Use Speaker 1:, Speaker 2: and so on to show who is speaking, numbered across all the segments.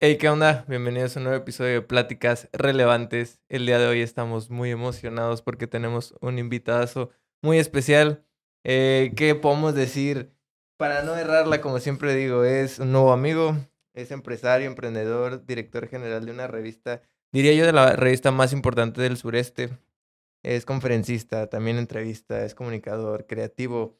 Speaker 1: Hey, ¿qué onda? Bienvenidos a un nuevo episodio de Pláticas Relevantes. El día de hoy estamos muy emocionados porque tenemos un invitadazo muy especial. Eh, ¿Qué podemos decir? Para no errarla, como siempre digo, es un nuevo amigo, es empresario, emprendedor, director general de una revista, diría yo de la revista más importante del sureste. Es conferencista, también entrevista, es comunicador, creativo,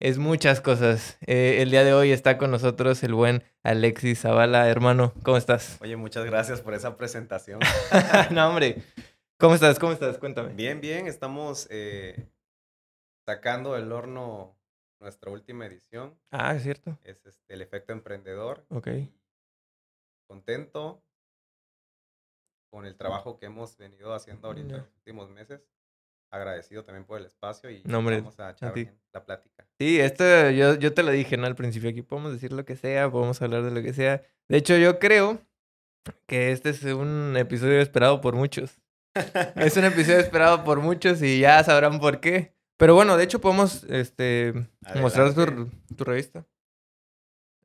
Speaker 1: es muchas cosas. Eh, el día de hoy está con nosotros el buen Alexis Zavala. Hermano, ¿cómo estás?
Speaker 2: Oye, muchas gracias por esa presentación.
Speaker 1: no, hombre. ¿Cómo estás? ¿Cómo estás? Cuéntame.
Speaker 2: Bien, bien. Estamos eh, sacando del horno nuestra última edición.
Speaker 1: Ah, es cierto.
Speaker 2: Es este, el efecto emprendedor.
Speaker 1: Ok.
Speaker 2: Contento con el trabajo que hemos venido haciendo ahorita en los últimos meses. Agradecido también por el espacio y vamos a echar la plática.
Speaker 1: Sí, esto yo, yo te lo dije, ¿no? Al principio, aquí podemos decir lo que sea, podemos hablar de lo que sea. De hecho, yo creo que este es un episodio esperado por muchos. es un episodio esperado por muchos y ya sabrán por qué. Pero bueno, de hecho podemos este, mostrar tu, tu, revista.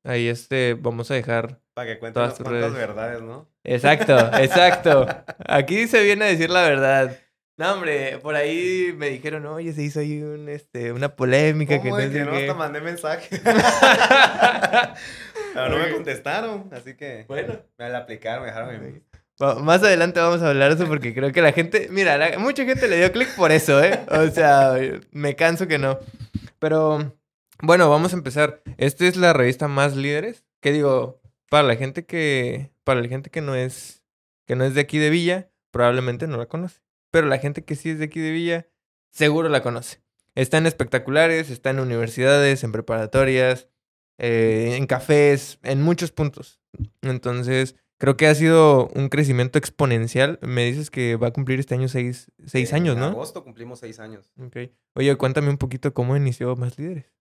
Speaker 1: Ahí este, vamos a dejar...
Speaker 2: Para que cuenten todas las verdades, ¿no?
Speaker 1: Exacto, exacto. Aquí se viene a decir la verdad. No, hombre, por ahí me dijeron, oye, se hizo ahí un, este, una polémica
Speaker 2: que no que no hasta mandé mensaje. Pero no me contestaron, así que bueno, me la aplicaron, me dejaron en
Speaker 1: más adelante vamos a hablar de eso porque creo que la gente, mira, mucha gente le dio clic por eso, ¿eh? O sea, me canso que no. Pero bueno, vamos a empezar. Esta es la revista Más Líderes, que digo, para la gente que para la gente que no es que no es de aquí de Villa, probablemente no la conoce, pero la gente que sí es de aquí de Villa seguro la conoce. Está en espectaculares, está en universidades, en preparatorias, eh, en cafés, en muchos puntos. Entonces, Creo que ha sido un crecimiento exponencial. Me dices que va a cumplir este año seis, seis años, ¿no?
Speaker 2: En agosto cumplimos seis años.
Speaker 1: Ok. Oye, cuéntame un poquito cómo inició Más Líderes.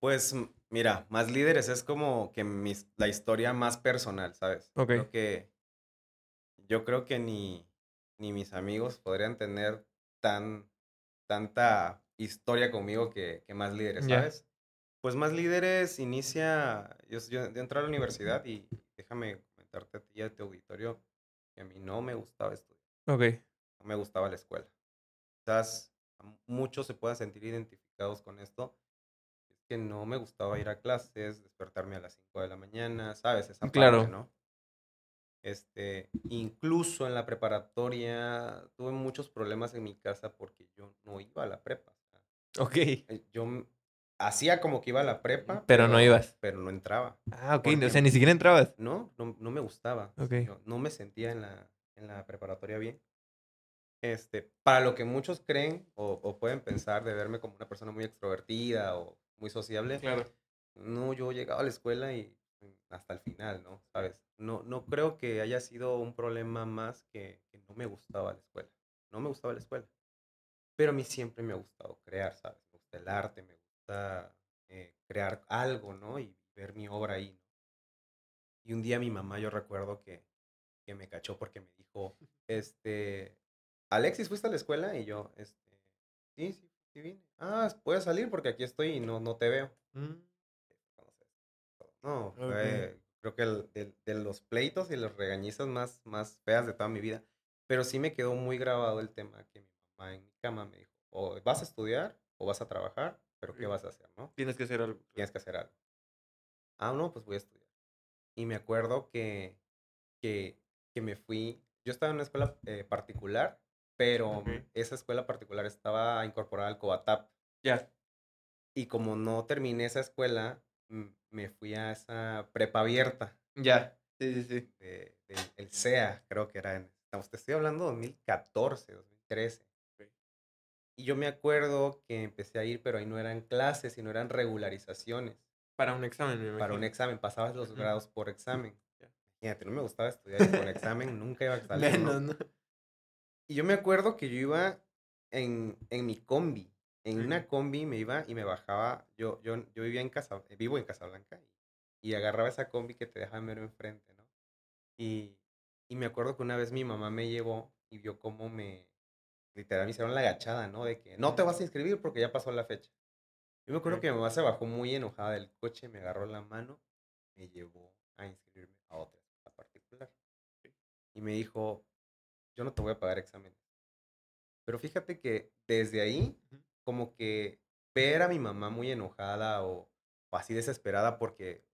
Speaker 2: Pues mira, Más Líderes es como que la historia más personal, ¿sabes?
Speaker 1: Ok.
Speaker 2: Creo que, yo creo que ni, ni mis amigos podrían tener tan, tanta historia conmigo que, que Más Líderes, ¿sabes? Pues Más Líderes inicia, yo, yo, entré a la universidad y déjame comentarte a ti y a tu auditorio que a mí no me gustaba estudiar.
Speaker 1: Ok.
Speaker 2: No me gustaba la escuela. Quizás muchos se puedan sentir identificados con esto. Es que no me gustaba ir a clases, despertarme a las 5 de la mañana, ¿sabes? Esa
Speaker 1: claro.
Speaker 2: parte, ¿no? Este, incluso en la preparatoria tuve muchos problemas en mi casa porque yo no iba a la prepa.
Speaker 1: Ok.
Speaker 2: Eh, yo hacía como que iba a la prepa.
Speaker 1: Pero, no ibas.
Speaker 2: Pero no entraba.
Speaker 1: Ah, ok. o sea, ni siquiera entrabas.
Speaker 2: No, no, no me gustaba.
Speaker 1: Ok.
Speaker 2: no me sentía en la, en la preparatoria bien. Este, para lo que muchos creen o, o, pueden pensar de verme como una persona muy extrovertida o muy sociable.
Speaker 1: Claro.
Speaker 2: No, yo llegaba a la escuela y hasta el final, ¿no? ¿Sabes? No, no creo que haya sido un problema más que, que no me gustaba la escuela. No me gustaba la escuela. Pero a mí siempre me ha gustado crear, ¿sabes? Me gusta el arte, me eh, crear algo, ¿no? Y ver mi obra ahí. Y un día mi mamá, yo recuerdo que, que me cachó porque me dijo, este, Alexis, ¿fuiste a la escuela? Y yo, este, sí, sí, sí vine. Ah, puedes salir porque aquí estoy y no, no te veo. Mm. No, creo que el, de, de, los pleitos y las regañizas más, más feas de toda mi vida. Pero sí me quedó muy grabado el tema que mi mamá en mi cama me dijo, o vas a estudiar o vas a trabajar pero ¿qué vas a hacer, no?
Speaker 1: Tienes que hacer algo.
Speaker 2: Tienes que hacer algo. Ah, no, pues voy a estudiar. Y me acuerdo que, que, que me fui, yo estaba en una escuela eh, particular, pero esa escuela particular estaba incorporada al Cobatap.
Speaker 1: Ya.
Speaker 2: Y como no terminé esa escuela, me fui a esa prepa abierta.
Speaker 1: Ya. Sí, sí, sí.
Speaker 2: De, el CEA, creo que era en. Te estoy hablando de 2014, 2013. Y yo me acuerdo que empecé a ir, pero ahí no eran clases, sino eran regularizaciones.
Speaker 1: Para un examen,
Speaker 2: me Para un examen, pasabas los grados por examen. Fíjate, no me gustaba estudiar por examen, nunca iba a salir. Menos, ¿no? Y yo me acuerdo que yo iba en, en mi combi. En una combi me iba y me bajaba. Yo, yo, yo vivía en casa, vivo en Casablanca. Y, y agarraba esa combi que te dejaba mero enfrente, ¿no? Y, y me acuerdo que una vez mi mamá me llevó y vio cómo me, literal me hicieron la agachada, ¿no? De que no te vas a inscribir porque ya pasó la fecha. Yo me acuerdo que mi mamá se bajó muy enojada del coche, me agarró la mano, me llevó a inscribirme a otra la particular. Y me dijo, yo no te voy a pagar exámenes. Pero fíjate que desde ahí. Como que ver a mi mamá muy enojada o, o así desesperada porque,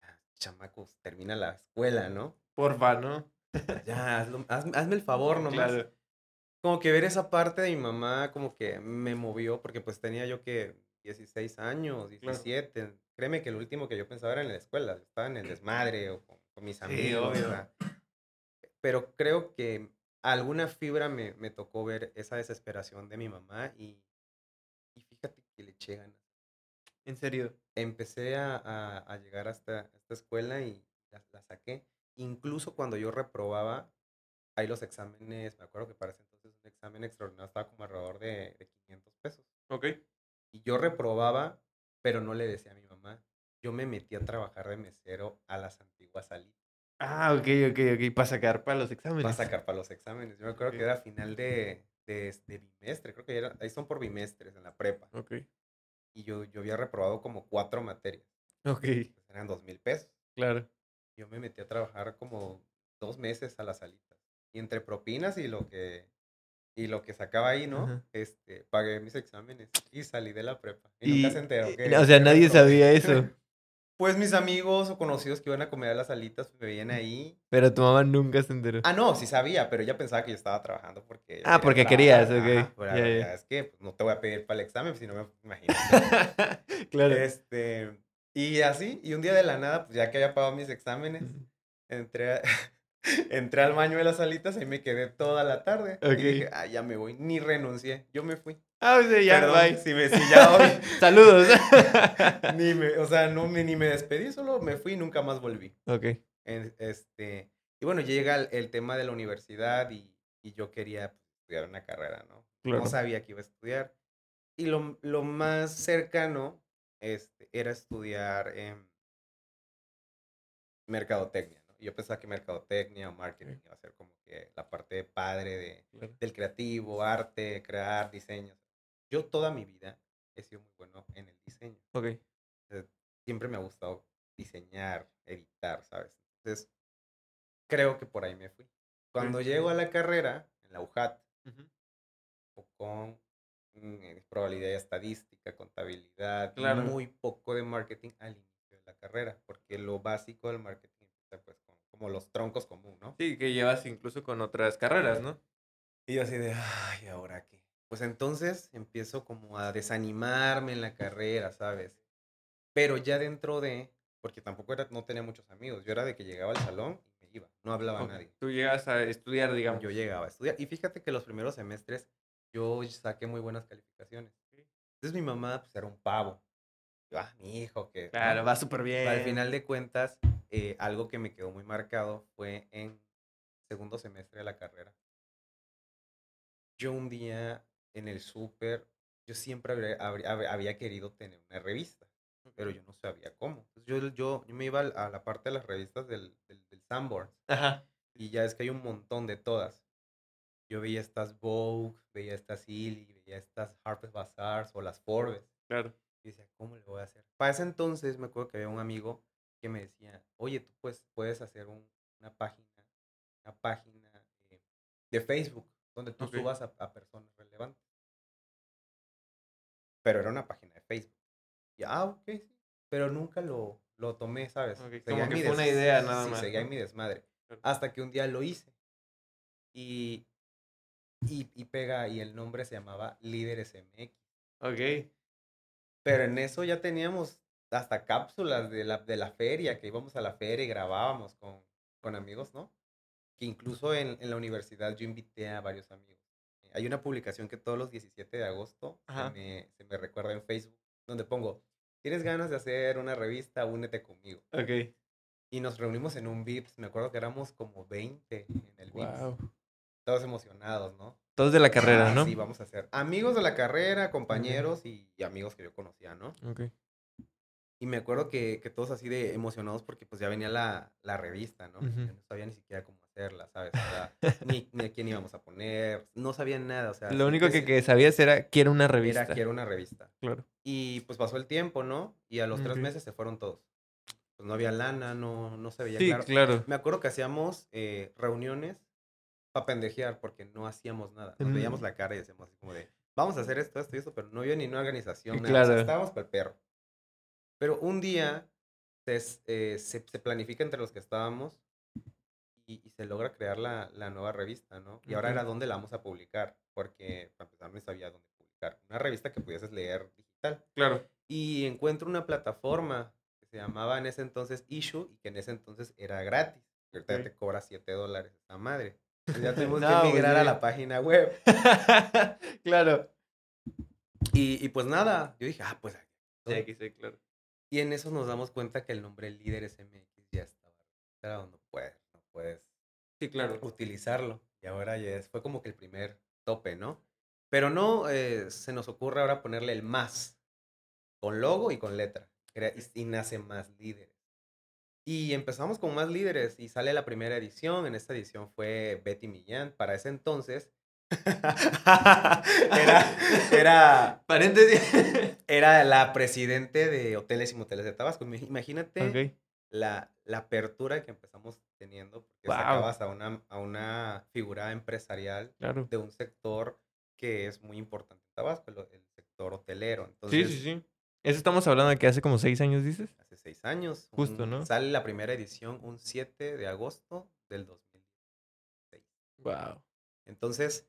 Speaker 2: "Ah, chamacos, termina la escuela, ¿no?
Speaker 1: Porfa, ¿no?
Speaker 2: Ya, hazlo- haz- hazme el favor nomás.
Speaker 1: Claro.
Speaker 2: Como que ver esa parte de mi mamá como que me movió porque pues tenía yo que 16 años,
Speaker 1: Claro.
Speaker 2: 17. Créeme que lo último que yo pensaba era en la escuela, estaba en el desmadre o con, con mis
Speaker 1: Sí,
Speaker 2: amigos. o
Speaker 1: obvio.
Speaker 2: pero creo que alguna fibra me, me tocó ver esa desesperación de mi mamá y, que le eché ganas.
Speaker 1: En serio.
Speaker 2: Empecé a, a- a llegar hasta esta escuela y la, la saqué. Incluso cuando yo reprobaba, ahí los exámenes, me acuerdo que para ese entonces un examen extraordinario estaba como alrededor de, de 500 pesos.
Speaker 1: Ok.
Speaker 2: Y yo reprobaba, pero no le decía a mi mamá. Yo me metí a trabajar de mesero a las antiguas salitas
Speaker 1: Ah, ok, ok, ok. Para sacar para los exámenes.
Speaker 2: para sacar para los exámenes. Yo me acuerdo que era final de, de, de bimestre, creo que era, ahí son por bimestres en la prepa.
Speaker 1: Ok.
Speaker 2: Y yo, yo había reprobado como cuatro materias,
Speaker 1: Ok.
Speaker 2: pues eran dos mil pesos.
Speaker 1: Claro.
Speaker 2: Yo me metí a trabajar como dos meses a las salitas. Y entre propinas y lo que, y lo que sacaba ahí, ¿no?
Speaker 1: Ajá.
Speaker 2: Este, pagué mis exámenes y salí de la prepa. Y,
Speaker 1: Y,
Speaker 2: nunca se enteró que-
Speaker 1: o sea, nadie
Speaker 2: reprobé.
Speaker 1: sabía eso.
Speaker 2: Pues mis amigos o conocidos que iban a comer a las salitas me veían ahí.
Speaker 1: Pero tu mamá nunca se enteró.
Speaker 2: Ah, no, sí sabía, pero ella pensaba que yo estaba trabajando porque...
Speaker 1: Ah, porque
Speaker 2: trabajar.
Speaker 1: querías, ok.
Speaker 2: Pero la realidad es que pues, no te voy a pedir para el examen, si no me imagino.
Speaker 1: claro.
Speaker 2: este, y así, y un día de la nada, pues ya que había pagado mis exámenes, entré, a- entré al baño de las salitas y me quedé toda la tarde.
Speaker 1: Ok.
Speaker 2: Y dije, ah, ya me voy, ni renuncié, yo me fui.
Speaker 1: Ah, o sea, ya,
Speaker 2: Perdón,
Speaker 1: bye.
Speaker 2: si me, si ya hoy,
Speaker 1: Saludos.
Speaker 2: ni me, o sea, no me, ni me despedí, solo me fui y nunca más volví.
Speaker 1: ok.
Speaker 2: En- este, y bueno, llega el, el tema de la universidad y, y yo quería estudiar una carrera, ¿no?
Speaker 1: Claro.
Speaker 2: No sabía que iba a estudiar. Y lo, lo más cercano este, era estudiar en mercadotecnia, ¿no? Yo pensaba que mercadotecnia o marketing iba a ser como que la parte padre de,
Speaker 1: Claro.
Speaker 2: del creativo, arte, crear, diseños. Yo toda mi vida he sido muy bueno en el diseño
Speaker 1: Ok.
Speaker 2: siempre me ha gustado diseñar, editar, ¿sabes? Entonces, creo que por ahí me fui. Cuando llego a la carrera, en la UJAT, o con mm, eh, probabilidad estadística, contabilidad,
Speaker 1: Claro.
Speaker 2: muy poco de marketing al inicio de la carrera, porque lo básico del marketing empieza pues con, como los troncos común, ¿no?
Speaker 1: Sí, que llevas incluso con otras carreras, ¿no?
Speaker 2: Y yo así de, ay, ¿ahora qué? Pues entonces empiezo como a desanimarme en la carrera, ¿sabes? Pero ya dentro de, porque tampoco era, no tenía muchos amigos, yo era de que llegaba al salón y me iba, no hablaba a nadie.
Speaker 1: Tú llegas a estudiar, digamos.
Speaker 2: Yo llegaba a estudiar. Y fíjate que los primeros semestres yo saqué muy buenas calificaciones. Entonces mi mamá pues era un pavo. Yo, ah, mi hijo, que...
Speaker 1: Claro, va súper bien.
Speaker 2: Al final de cuentas, eh, algo que me quedó muy marcado fue en segundo semestre de la carrera. Yo un día en el súper, yo siempre habría- habría- hab- había querido tener una revista, pero yo no sabía cómo. Entonces, yo, yo, yo me iba a la parte de las revistas del, del, del Sanborns
Speaker 1: Ajá.
Speaker 2: y ya es que hay un montón de todas. Yo veía estas Vogue, veía estas Illy, veía estas Harper's Bazaar o las Forbes.
Speaker 1: Claro.
Speaker 2: Y decía, ¿cómo le voy a hacer? Para ese entonces me acuerdo que había un amigo que me decía, oye, tú pues, puedes hacer un- una página, una página eh, de Facebook donde tú subas a, a personas relevantes. Pero era una página de Facebook. Y, ah, ok, sí. Pero nunca lo, lo tomé, ¿sabes?
Speaker 1: Ok,
Speaker 2: Seguía
Speaker 1: como
Speaker 2: en
Speaker 1: que
Speaker 2: mi
Speaker 1: fue una
Speaker 2: des-
Speaker 1: idea nada
Speaker 2: sí,
Speaker 1: más,
Speaker 2: seguía en mi desmadre. Hasta que un día lo hice. Y, y, y pega, y el nombre se llamaba Líderes MX.
Speaker 1: Ok.
Speaker 2: Pero en eso ya teníamos hasta cápsulas de la, de la feria, que íbamos a la feria y grabábamos con, con amigos, ¿no? Que incluso en, en la universidad yo invité a varios amigos. Eh, Hay una publicación que todos los 17 de agosto se me, se me recuerda en Facebook, donde pongo, ¿tienes ganas de hacer una revista? Únete conmigo.
Speaker 1: Ok.
Speaker 2: Y nos reunimos en un VIPS, me acuerdo que éramos como 20 en el VIPS.
Speaker 1: Wow.
Speaker 2: Todos emocionados, ¿no?
Speaker 1: Todos de la carrera,
Speaker 2: Ah,
Speaker 1: ¿no?
Speaker 2: Sí, vamos a hacer amigos de la carrera, compañeros y, y amigos que yo conocía, ¿no?
Speaker 1: Ok.
Speaker 2: Y me acuerdo que, que todos así de emocionados porque pues ya venía la, la revista, ¿no?
Speaker 1: Ujú.
Speaker 2: Yo no sabía ni siquiera cómo ¿sabes? O sea, ni, ni a quién íbamos a poner, no sabía nada, o sea.
Speaker 1: Lo único que, que sabías era que era una revista.
Speaker 2: Era que era una revista.
Speaker 1: Claro.
Speaker 2: Y pues pasó el tiempo, ¿no? Y a los tres
Speaker 1: Ok.
Speaker 2: meses se fueron todos. pues no había lana, no, no se veía
Speaker 1: Sí,
Speaker 2: claro.
Speaker 1: claro.
Speaker 2: Me acuerdo que hacíamos eh, reuniones para pendejear porque no hacíamos nada. Nos veíamos
Speaker 1: Mm.
Speaker 2: la cara y decíamos así como de, vamos a hacer esto, esto y esto, pero no había ni una organización. Nada, o sea,
Speaker 1: claro.
Speaker 2: estábamos para el perro. Pero un día se, eh, se, se planifica entre los que estábamos y, y se logra crear la, la nueva revista, ¿no? Y ahora era dónde la vamos a publicar, porque para empezar no sabía dónde publicar. Una revista que pudieses leer digital.
Speaker 1: Claro.
Speaker 2: Y encuentro una plataforma que se llamaba en ese entonces Issue y que en ese entonces era gratis. Y ahorita te cobra 7 dólares esa madre. Entonces ya tuvimos
Speaker 1: No,
Speaker 2: que
Speaker 1: pues
Speaker 2: migrar a la página web.
Speaker 1: claro.
Speaker 2: Y, y pues nada, yo dije, ah, pues aquí
Speaker 1: Sí,
Speaker 2: estoy.
Speaker 1: aquí sí, claro.
Speaker 2: Y en eso nos damos cuenta que el nombre líder SMX ya estaba registrado. No puedes, no puedes
Speaker 1: Sí, claro.
Speaker 2: utilizarlo. Y ahora ya es, fue como que el primer tope, ¿no? Pero no eh, se nos ocurre ahora ponerle el más, con logo y con letra. Era- y, nace más líderes. Y empezamos con más líderes y sale la primera edición. En esta edición fue Betty Millán. Para ese entonces era, era,
Speaker 1: Paréntesis.
Speaker 2: era la presidente de Hoteles y Moteles de Tabasco. Imag- Imagínate
Speaker 1: ok.
Speaker 2: la, la apertura que empezamos teniendo, porque
Speaker 1: Guau.
Speaker 2: sacabas a una, a una figura empresarial
Speaker 1: Claro.
Speaker 2: de un sector que es muy importante en Tabasco, el, sector hotelero.
Speaker 1: Sí,
Speaker 2: Entonces,
Speaker 1: sí, sí. Eso estamos hablando de que hace como seis años, dices.
Speaker 2: hace seis años.
Speaker 1: Justo,
Speaker 2: un-
Speaker 1: ¿no?
Speaker 2: Sale la primera edición un 7 de agosto del 2016.
Speaker 1: Wow.
Speaker 2: Entonces,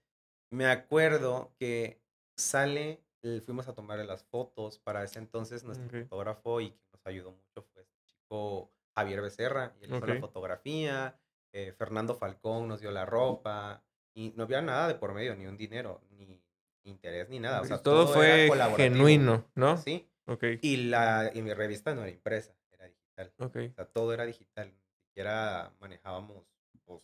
Speaker 2: me acuerdo que sale, el- fuimos a tomarle las fotos. Para ese entonces, nuestro
Speaker 1: Ok.
Speaker 2: fotógrafo y que nos ayudó mucho fue este chico Javier Becerra. Y él hizo la fotografía. eh, Fernando Falcón nos dio la ropa. Y no había nada de por medio, ni un dinero, ni interés, ni nada. O sea,
Speaker 1: todo,
Speaker 2: era
Speaker 1: fue genuino, ¿no?
Speaker 2: Sí.
Speaker 1: Ok.
Speaker 2: Y, la, y mi revista no era impresa, era digital.
Speaker 1: Ok.
Speaker 2: O sea, todo era digital. Ni siquiera manejábamos pues,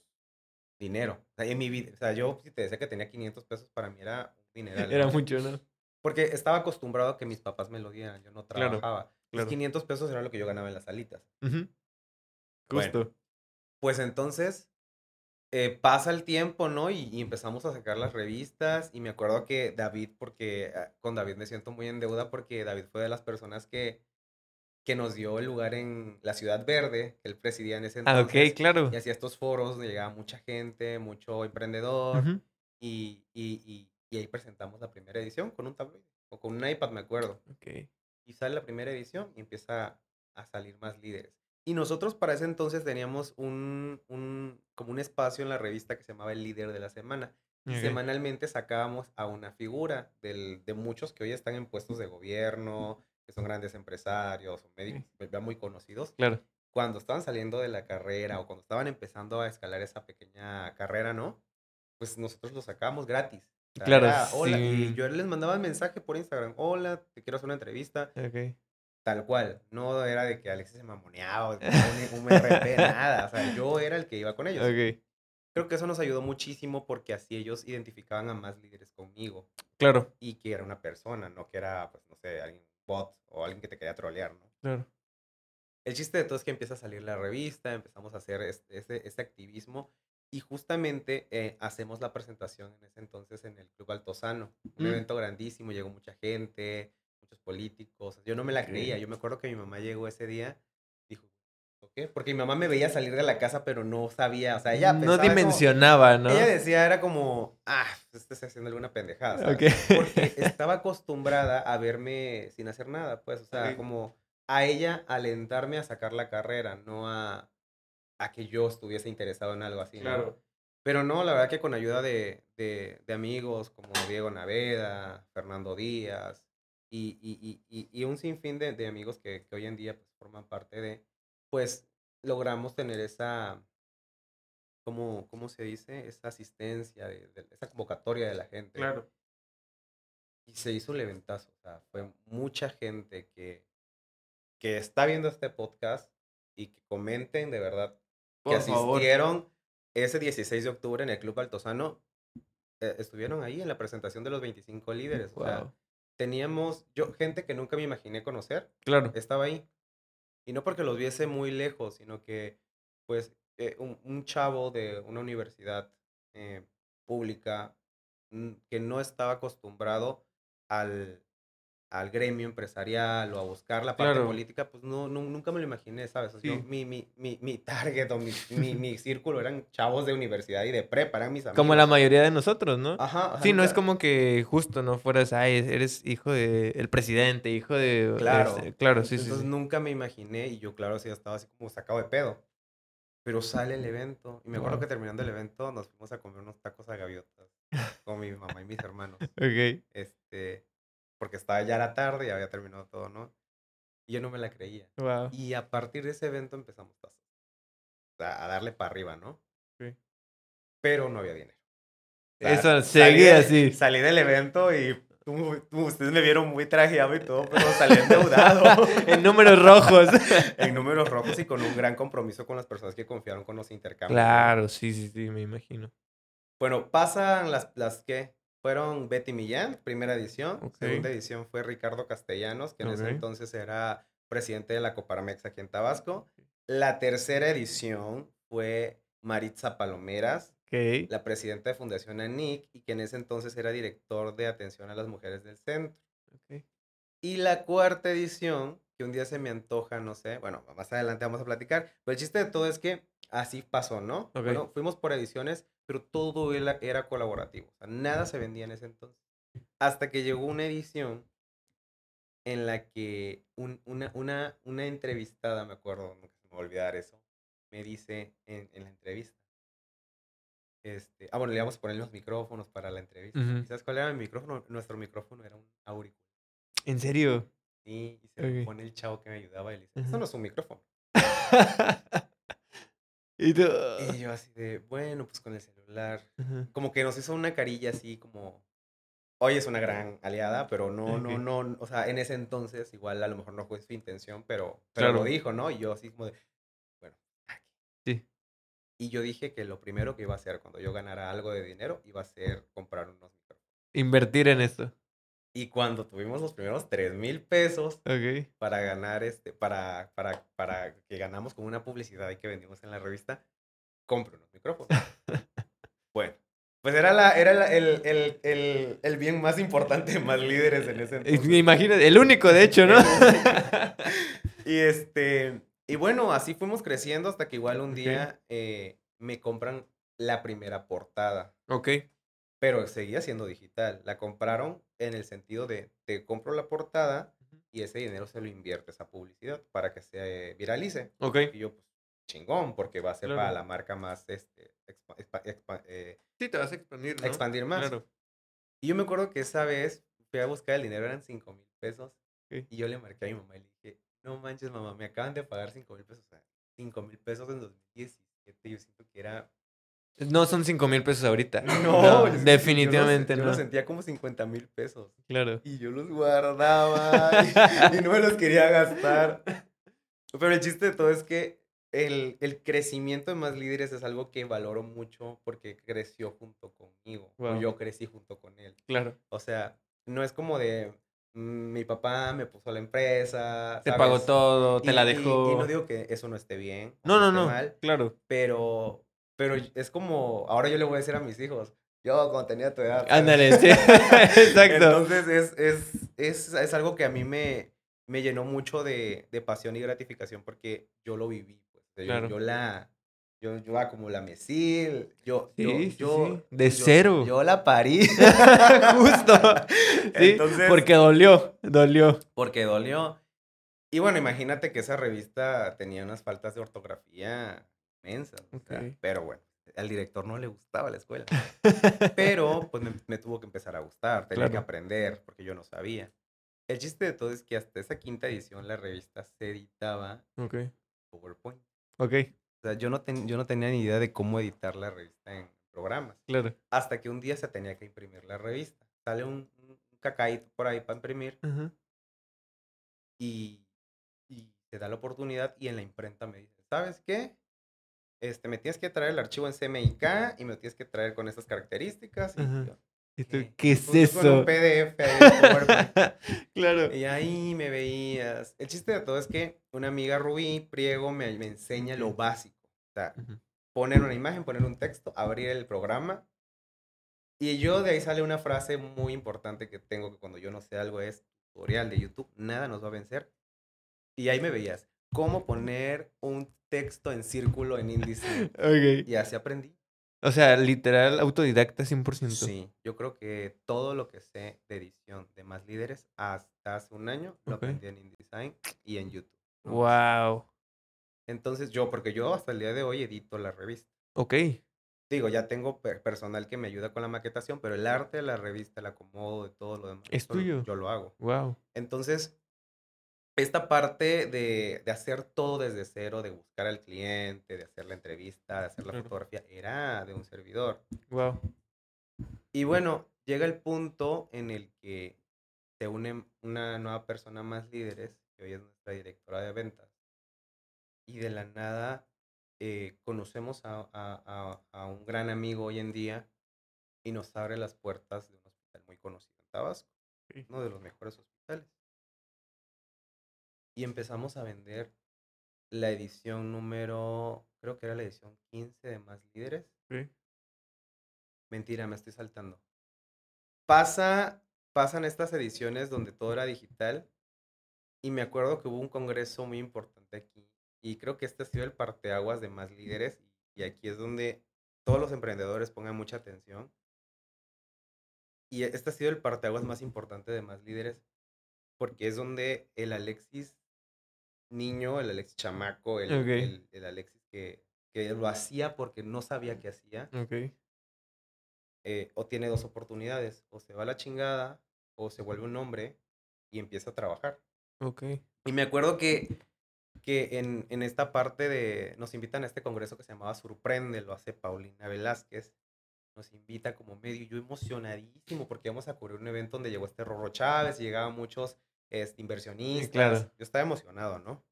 Speaker 2: dinero. O sea, en mi vida, o sea, yo si te decía que tenía 500 pesos, para mí era un dineral.
Speaker 1: Era mucho, ¿no?
Speaker 2: Porque estaba acostumbrado a que mis papás me lo dieran. Yo no
Speaker 1: Claro,
Speaker 2: trabajaba. Los
Speaker 1: claro.
Speaker 2: 500 pesos era lo que yo ganaba en las salitas.
Speaker 1: Ujú.
Speaker 2: Bueno.
Speaker 1: Justo.
Speaker 2: Pues entonces eh, pasa el tiempo, ¿no? Y, y empezamos a sacar las revistas. Y me acuerdo que David, porque ah, con David me siento muy en deuda porque David fue de las personas que, que nos dio el lugar en la Ciudad Verde, que él presidía en ese
Speaker 1: Ah,
Speaker 2: entonces.
Speaker 1: ok, claro.
Speaker 2: Y hacía estos foros donde llegaba mucha gente, mucho emprendedor.
Speaker 1: Ujú.
Speaker 2: y, y, y, y ahí presentamos la primera edición con un tabloide o con un iPad, me acuerdo.
Speaker 1: Ok.
Speaker 2: Y sale la primera edición y empieza a salir más líderes. Y nosotros para ese entonces teníamos un, un, como un espacio en la revista que se llamaba El Líder de la Semana. Y semanalmente sacábamos a una figura del, de muchos que hoy están en puestos de gobierno, que son grandes empresarios médicos, ya muy conocidos.
Speaker 1: Claro.
Speaker 2: Cuando estaban saliendo de la carrera o cuando estaban empezando a escalar esa pequeña carrera, ¿no? Pues nosotros los sacábamos gratis. O sea,
Speaker 1: Claro,
Speaker 2: era, Hola, y yo les mandaba mensaje por Instagram. Hola, te quiero hacer una entrevista.
Speaker 1: Ok.
Speaker 2: Tal cual. No era de que Alexis se mamoneaba o un, un RP, nada. O sea, yo era el que iba con ellos.
Speaker 1: Ok.
Speaker 2: Creo que eso nos ayudó muchísimo porque así ellos identificaban a más líderes conmigo
Speaker 1: Claro.
Speaker 2: y que era una persona, no que era, pues, no sé, alguien bot o alguien que te quería trolear, ¿no?
Speaker 1: Claro.
Speaker 2: El chiste de todo es que empieza a salir la revista, empezamos a hacer este, este, este activismo y justamente eh, hacemos la presentación en ese entonces en el Club Altozano. Un
Speaker 1: Mm.
Speaker 2: evento grandísimo, llegó mucha gente, muchos políticos. Yo no me la creía. Yo me acuerdo que mi mamá llegó ese día, dijo, ¿qué? Porque mi mamá me veía salir de la casa, pero no sabía. O sea, ella
Speaker 1: no
Speaker 2: pensaba como-
Speaker 1: dimensionaba, ¿no?
Speaker 2: Ella decía, era como, ah, pues este está haciendo alguna pendejada. ¿sabes?
Speaker 1: Ok.
Speaker 2: Porque estaba acostumbrada a verme sin hacer nada, pues, o sea, como a ella alentarme a sacar la carrera, no a, a que yo estuviese interesado en algo así. ¿no?
Speaker 1: Claro.
Speaker 2: Pero no, la verdad que con ayuda de, de, de amigos como Diego Naveda, Fernando Díaz y, y, y, y, un sinfín de, de amigos que, que hoy en día pues, forman parte de, pues logramos tener esa, ¿cómo, cómo se dice? Esa asistencia, de, de- esa convocatoria de la gente.
Speaker 1: Claro.
Speaker 2: Y se hizo un eventazo. O sea, fue mucha gente que, que está viendo este podcast y que comenten de verdad que
Speaker 1: favor.
Speaker 2: asistieron ese 16 de octubre en el Club Altozano. eh, estuvieron ahí en la presentación de los 25 líderes. O sea,
Speaker 1: Wow.
Speaker 2: Teníamos yo, gente que nunca me imaginé conocer,
Speaker 1: Claro.
Speaker 2: estaba ahí. Y no porque los viese muy lejos, sino que, pues, eh, un, un chavo de una universidad eh, pública mm, que no estaba acostumbrado al, al gremio empresarial o a buscar la parte
Speaker 1: Claro.
Speaker 2: política, pues no, nu- nunca me lo imaginé, ¿sabes? O sea, yo- mi, mi, mi, mi target o mi, mi, mi círculo eran chavos de universidad y de prepa, eran mis amigos.
Speaker 1: Como la mayoría de nosotros, ¿no?
Speaker 2: Ajá, ajá,
Speaker 1: Sí, no es como que justo no fueras, ay, eres hijo de el presidente, hijo de...
Speaker 2: Claro.
Speaker 1: este, claro, sí, sí,
Speaker 2: Entonces
Speaker 1: sí.
Speaker 2: nunca me imaginé y yo, claro, sí estaba así como sacado de pedo. Pero sale el evento y me acuerdo
Speaker 1: Wow.
Speaker 2: que terminando el evento nos fuimos a comer unos tacos a gaviotas con mi mamá y mis hermanos.
Speaker 1: Ok.
Speaker 2: Este, porque estaba ya la tarde y había terminado todo, ¿no? Y yo no me la creía.
Speaker 1: Wow.
Speaker 2: Y a partir de ese evento empezamos a, a darle para arriba, ¿no?
Speaker 1: Sí.
Speaker 2: Pero no había dinero. O sea,
Speaker 1: Eso
Speaker 2: de-
Speaker 1: así.
Speaker 2: Salí del evento y tú- tú- ustedes me vieron muy trajeado y todo, pero salí endeudado.
Speaker 1: En números rojos.
Speaker 2: en números rojos y con un gran compromiso con las personas que confiaron con los intercambios.
Speaker 1: claro, sí, sí, sí, me imagino.
Speaker 2: Bueno, pasan las, las que fueron Betty Millán, primera edición. Segunda edición fue Ricardo Castellanos, que en ese entonces era presidente de la Coparmex aquí en Tabasco. La tercera edición fue Maritza Palomeras, la presidenta de Fundación ANIC y que en ese entonces era director de atención a las mujeres del centro. Y la cuarta edición, que un día se me antoja, no sé, bueno, más adelante vamos a platicar, pero el chiste de todo es que así pasó, ¿no?
Speaker 1: Ok.
Speaker 2: Bueno, fuimos por ediciones, pero todo era, era colaborativo, o sea, nada se vendía en ese entonces. Hasta que llegó una edición en la que un- una, una, una entrevistada, me acuerdo, nunca se me va a olvidar eso, me dice en, en la entrevista. Este, ah, bueno, le íbamos a poner los micrófonos para la entrevista.
Speaker 1: Ujú.
Speaker 2: ¿Y sabes cuál era mi micrófono? Nuestro micrófono era un auricular.
Speaker 1: ¿En serio?
Speaker 2: Sí, y se lo
Speaker 1: Ok.
Speaker 2: pone el chavo que me ayudaba y le dice, eso no es un micrófono.
Speaker 1: y tú...
Speaker 2: Y yo así de, bueno, pues con el celular.
Speaker 1: Ajá.
Speaker 2: Como que nos hizo una carilla así como, hoy es una gran aliada, pero no, no,
Speaker 1: Ok.
Speaker 2: no, o sea, en ese entonces igual a lo mejor no fue su intención, pero, pero
Speaker 1: Claro.
Speaker 2: lo dijo, ¿no? Y yo así como de, bueno, aquí.
Speaker 1: Sí.
Speaker 2: Y yo dije que lo primero que iba a hacer cuando yo ganara algo de dinero iba a ser comprar unos micrófonos.
Speaker 1: Invertir en esto.
Speaker 2: Y cuando tuvimos los primeros tres mil pesos, para ganar este, para, para, para que ganamos con una publicidad y que vendimos en la revista, compro unos micrófonos. bueno, pues era, la, era la- el, el, el, el bien más importante más líderes en ese entonces.
Speaker 1: Imagínate, el único de hecho, ¿no?
Speaker 2: y este, y bueno, así fuimos creciendo hasta que igual un día eh, me compran la primera portada.
Speaker 1: ok.
Speaker 2: Pero seguía siendo digital. La compraron en el sentido de te compro la portada y ese dinero se lo inviertes a publicidad para que se viralice.
Speaker 1: Ok.
Speaker 2: Y yo, pues, chingón, porque va a ser para
Speaker 1: Claro.
Speaker 2: la marca más, este, expa- expa- expa- eh,
Speaker 1: Sí, te vas a expandir, ¿no?
Speaker 2: expandir más.
Speaker 1: Claro.
Speaker 2: Y yo me acuerdo que esa vez fui a buscar el dinero, eran 5 mil pesos.
Speaker 1: Ok.
Speaker 2: Y yo le marqué a mi mamá y le dije, no manches, mamá, me acaban de pagar 5 mil pesos. O sea, 5 mil pesos en 2017. Yo siento que era...
Speaker 1: No son cinco mil pesos ahorita.
Speaker 2: yo sentí-
Speaker 1: definitivamente
Speaker 2: yo
Speaker 1: no.
Speaker 2: lo sentía como 50 mil pesos.
Speaker 1: Claro.
Speaker 2: Y yo los guardaba y, y no me los quería gastar. Pero el chiste de todo es que el, el crecimiento de más líderes es algo que valoro mucho porque creció junto conmigo. O yo crecí junto con él.
Speaker 1: Claro.
Speaker 2: O sea, no es como de mm, mi papá me puso a la empresa.
Speaker 1: Te
Speaker 2: ¿sabes?
Speaker 1: pagó todo, te
Speaker 2: Y-
Speaker 1: la dejó.
Speaker 2: Y, no digo que eso no esté bien.
Speaker 1: No, no, no.
Speaker 2: mal,
Speaker 1: Claro.
Speaker 2: pero, pero es como, ahora yo le voy a decir a mis hijos, yo cuando tenía tu edad.
Speaker 1: Ándale, sí. Exacto.
Speaker 2: Entonces es, es, es, es algo que a mí me, me llenó mucho de, de pasión y gratificación porque yo lo viví. Pues. Yo-
Speaker 1: Claro.
Speaker 2: yo, la, yo, yo como la mesil, yo, yo,
Speaker 1: Sí, sí,
Speaker 2: yo-
Speaker 1: sí. De
Speaker 2: yo-
Speaker 1: cero.
Speaker 2: Yo la parí.
Speaker 1: Justo. Sí,
Speaker 2: Entonces-
Speaker 1: porque dolió, dolió.
Speaker 2: porque dolió. Y bueno, imagínate que esa revista tenía unas faltas de ortografía inmensas. o sea, pero bueno, al director no le gustaba la escuela. Pero pues me, me tuvo que empezar a gustar, tenía que
Speaker 1: Claro.
Speaker 2: aprender porque yo no sabía. El chiste de todo es que hasta esa quinta edición la revista se editaba
Speaker 1: Ok,
Speaker 2: en PowerPoint.
Speaker 1: ok,
Speaker 2: O sea, yo no, ten- yo no tenía ni idea de cómo editar la revista en programas.
Speaker 1: claro.
Speaker 2: Hasta que un día se tenía que imprimir la revista. Sale un, un cacaíto por ahí para imprimir
Speaker 1: Ajá.
Speaker 2: y, y te da la oportunidad y en la imprenta me dice, ¿sabes qué? Este, me tienes que traer el archivo en CMYK y me lo tienes que traer con estas características. Y
Speaker 1: Ajá.
Speaker 2: yo,
Speaker 1: ¿Y tú,
Speaker 2: "¿Qué?".
Speaker 1: ¿Qué es
Speaker 2: Pues, con un
Speaker 1: eso?
Speaker 2: PDF ahí
Speaker 1: claro.
Speaker 2: Y ahí me veías. El chiste de todo es que una amiga Rubí Priego me, me enseña lo básico. O sea, poner una imagen, poner un texto, abrir el programa. Y yo de ahí sale una frase muy importante que tengo que cuando yo no sé algo es, tutorial de YouTube, nada nos va a vencer. Y ahí me veías, cómo poner un texto en círculo en índice.
Speaker 1: Ok.
Speaker 2: Y así aprendí.
Speaker 1: O sea, literal, autodidacta 100%.
Speaker 2: Sí, yo creo que todo lo que sé de edición de más líderes hasta hace un año lo aprendí en InDesign y en YouTube. ¿no?
Speaker 1: Wow.
Speaker 2: Entonces yo, porque yo hasta el día de hoy edito la revista.
Speaker 1: Ok.
Speaker 2: Digo, ya tengo per- personal que me ayuda con la maquetación, pero el arte de la revista, el acomodo de todo lo demás,
Speaker 1: Es tuyo.
Speaker 2: yo lo hago.
Speaker 1: Wow.
Speaker 2: Entonces, esta parte de, de hacer todo desde cero, de buscar al cliente, de hacer la entrevista, de hacer la fotografía, era de un servidor.
Speaker 1: Wow.
Speaker 2: Y bueno, llega el punto en el que se une una nueva persona más líderes, que hoy es nuestra directora de ventas. Y de la nada eh, conocemos a, a- a- a un gran amigo hoy en día y nos abre las puertas de un hospital muy conocido en Tabasco, uno de los mejores hospitales. Y empezamos a vender la edición número, creo que era la edición 15 de Más Líderes.
Speaker 1: Ok.
Speaker 2: Mentira, me estoy saltando. Pasa, pasan estas ediciones donde todo era digital y me acuerdo que hubo un congreso muy importante aquí y creo que este ha sido el parteaguas de más líderes y aquí es donde todos los emprendedores pongan mucha atención. Y este ha sido el parteaguas más importante de más líderes porque es donde el Alexis niño, el Alexis chamaco, el, el- el Alexis que, que lo hacía porque no sabía qué hacía,
Speaker 1: Ok.
Speaker 2: eh, o tiene dos oportunidades, o se va a la chingada, o se vuelve un hombre y empieza a trabajar.
Speaker 1: Ok.
Speaker 2: Y me acuerdo que, que en, en esta parte de, nos invitan a este congreso que se llamaba Surprende, lo hace Paulina Velázquez, nos invita como medio, yo emocionadísimo porque íbamos a cubrir un evento donde llegó este Rorro Chávez y llegaban muchos este, inversionistas.
Speaker 1: claro.
Speaker 2: Yo estaba emocionado, ¿no?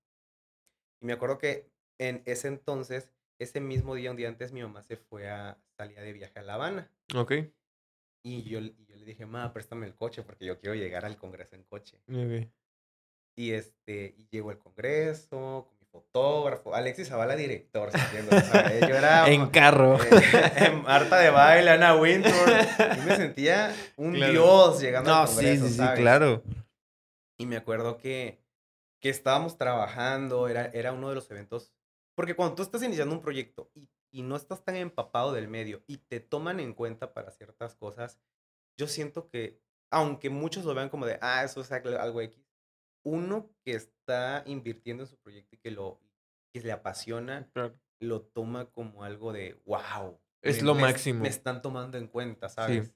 Speaker 2: Y me acuerdo que en ese entonces, ese mismo día, un día antes, mi mamá se fue a, salía de viaje a La Habana.
Speaker 1: Ok.
Speaker 2: Y yo, y yo le dije, ma, préstame el coche porque yo quiero llegar al congreso en coche.
Speaker 1: Ok.
Speaker 2: Y este, y llegó el congreso con mi fotógrafo, Alexis Zavala, director, ¿entiendes? O sea, yo era
Speaker 1: En carro.
Speaker 2: eh, en Marta de baile, Ana Wintour. Yo me sentía un
Speaker 1: Claro.
Speaker 2: dios llegando
Speaker 1: No,
Speaker 2: al
Speaker 1: sí,
Speaker 2: congreso,
Speaker 1: sí, sí,
Speaker 2: ¿sabes?
Speaker 1: claro.
Speaker 2: Y me acuerdo que, que estábamos trabajando, era, era uno de los eventos, porque cuando tú estás iniciando un proyecto y, y no estás tan empapado del medio y te toman en cuenta para ciertas cosas, yo siento que, aunque muchos lo vean como de, ah, eso es algo X, uno que está invirtiendo en su proyecto y que, lo, que le apasiona,
Speaker 1: Claro.
Speaker 2: lo toma como algo de, wow.
Speaker 1: Es
Speaker 2: me-
Speaker 1: lo
Speaker 2: me-
Speaker 1: máximo.
Speaker 2: Me están tomando en cuenta, ¿sabes?
Speaker 1: Sí,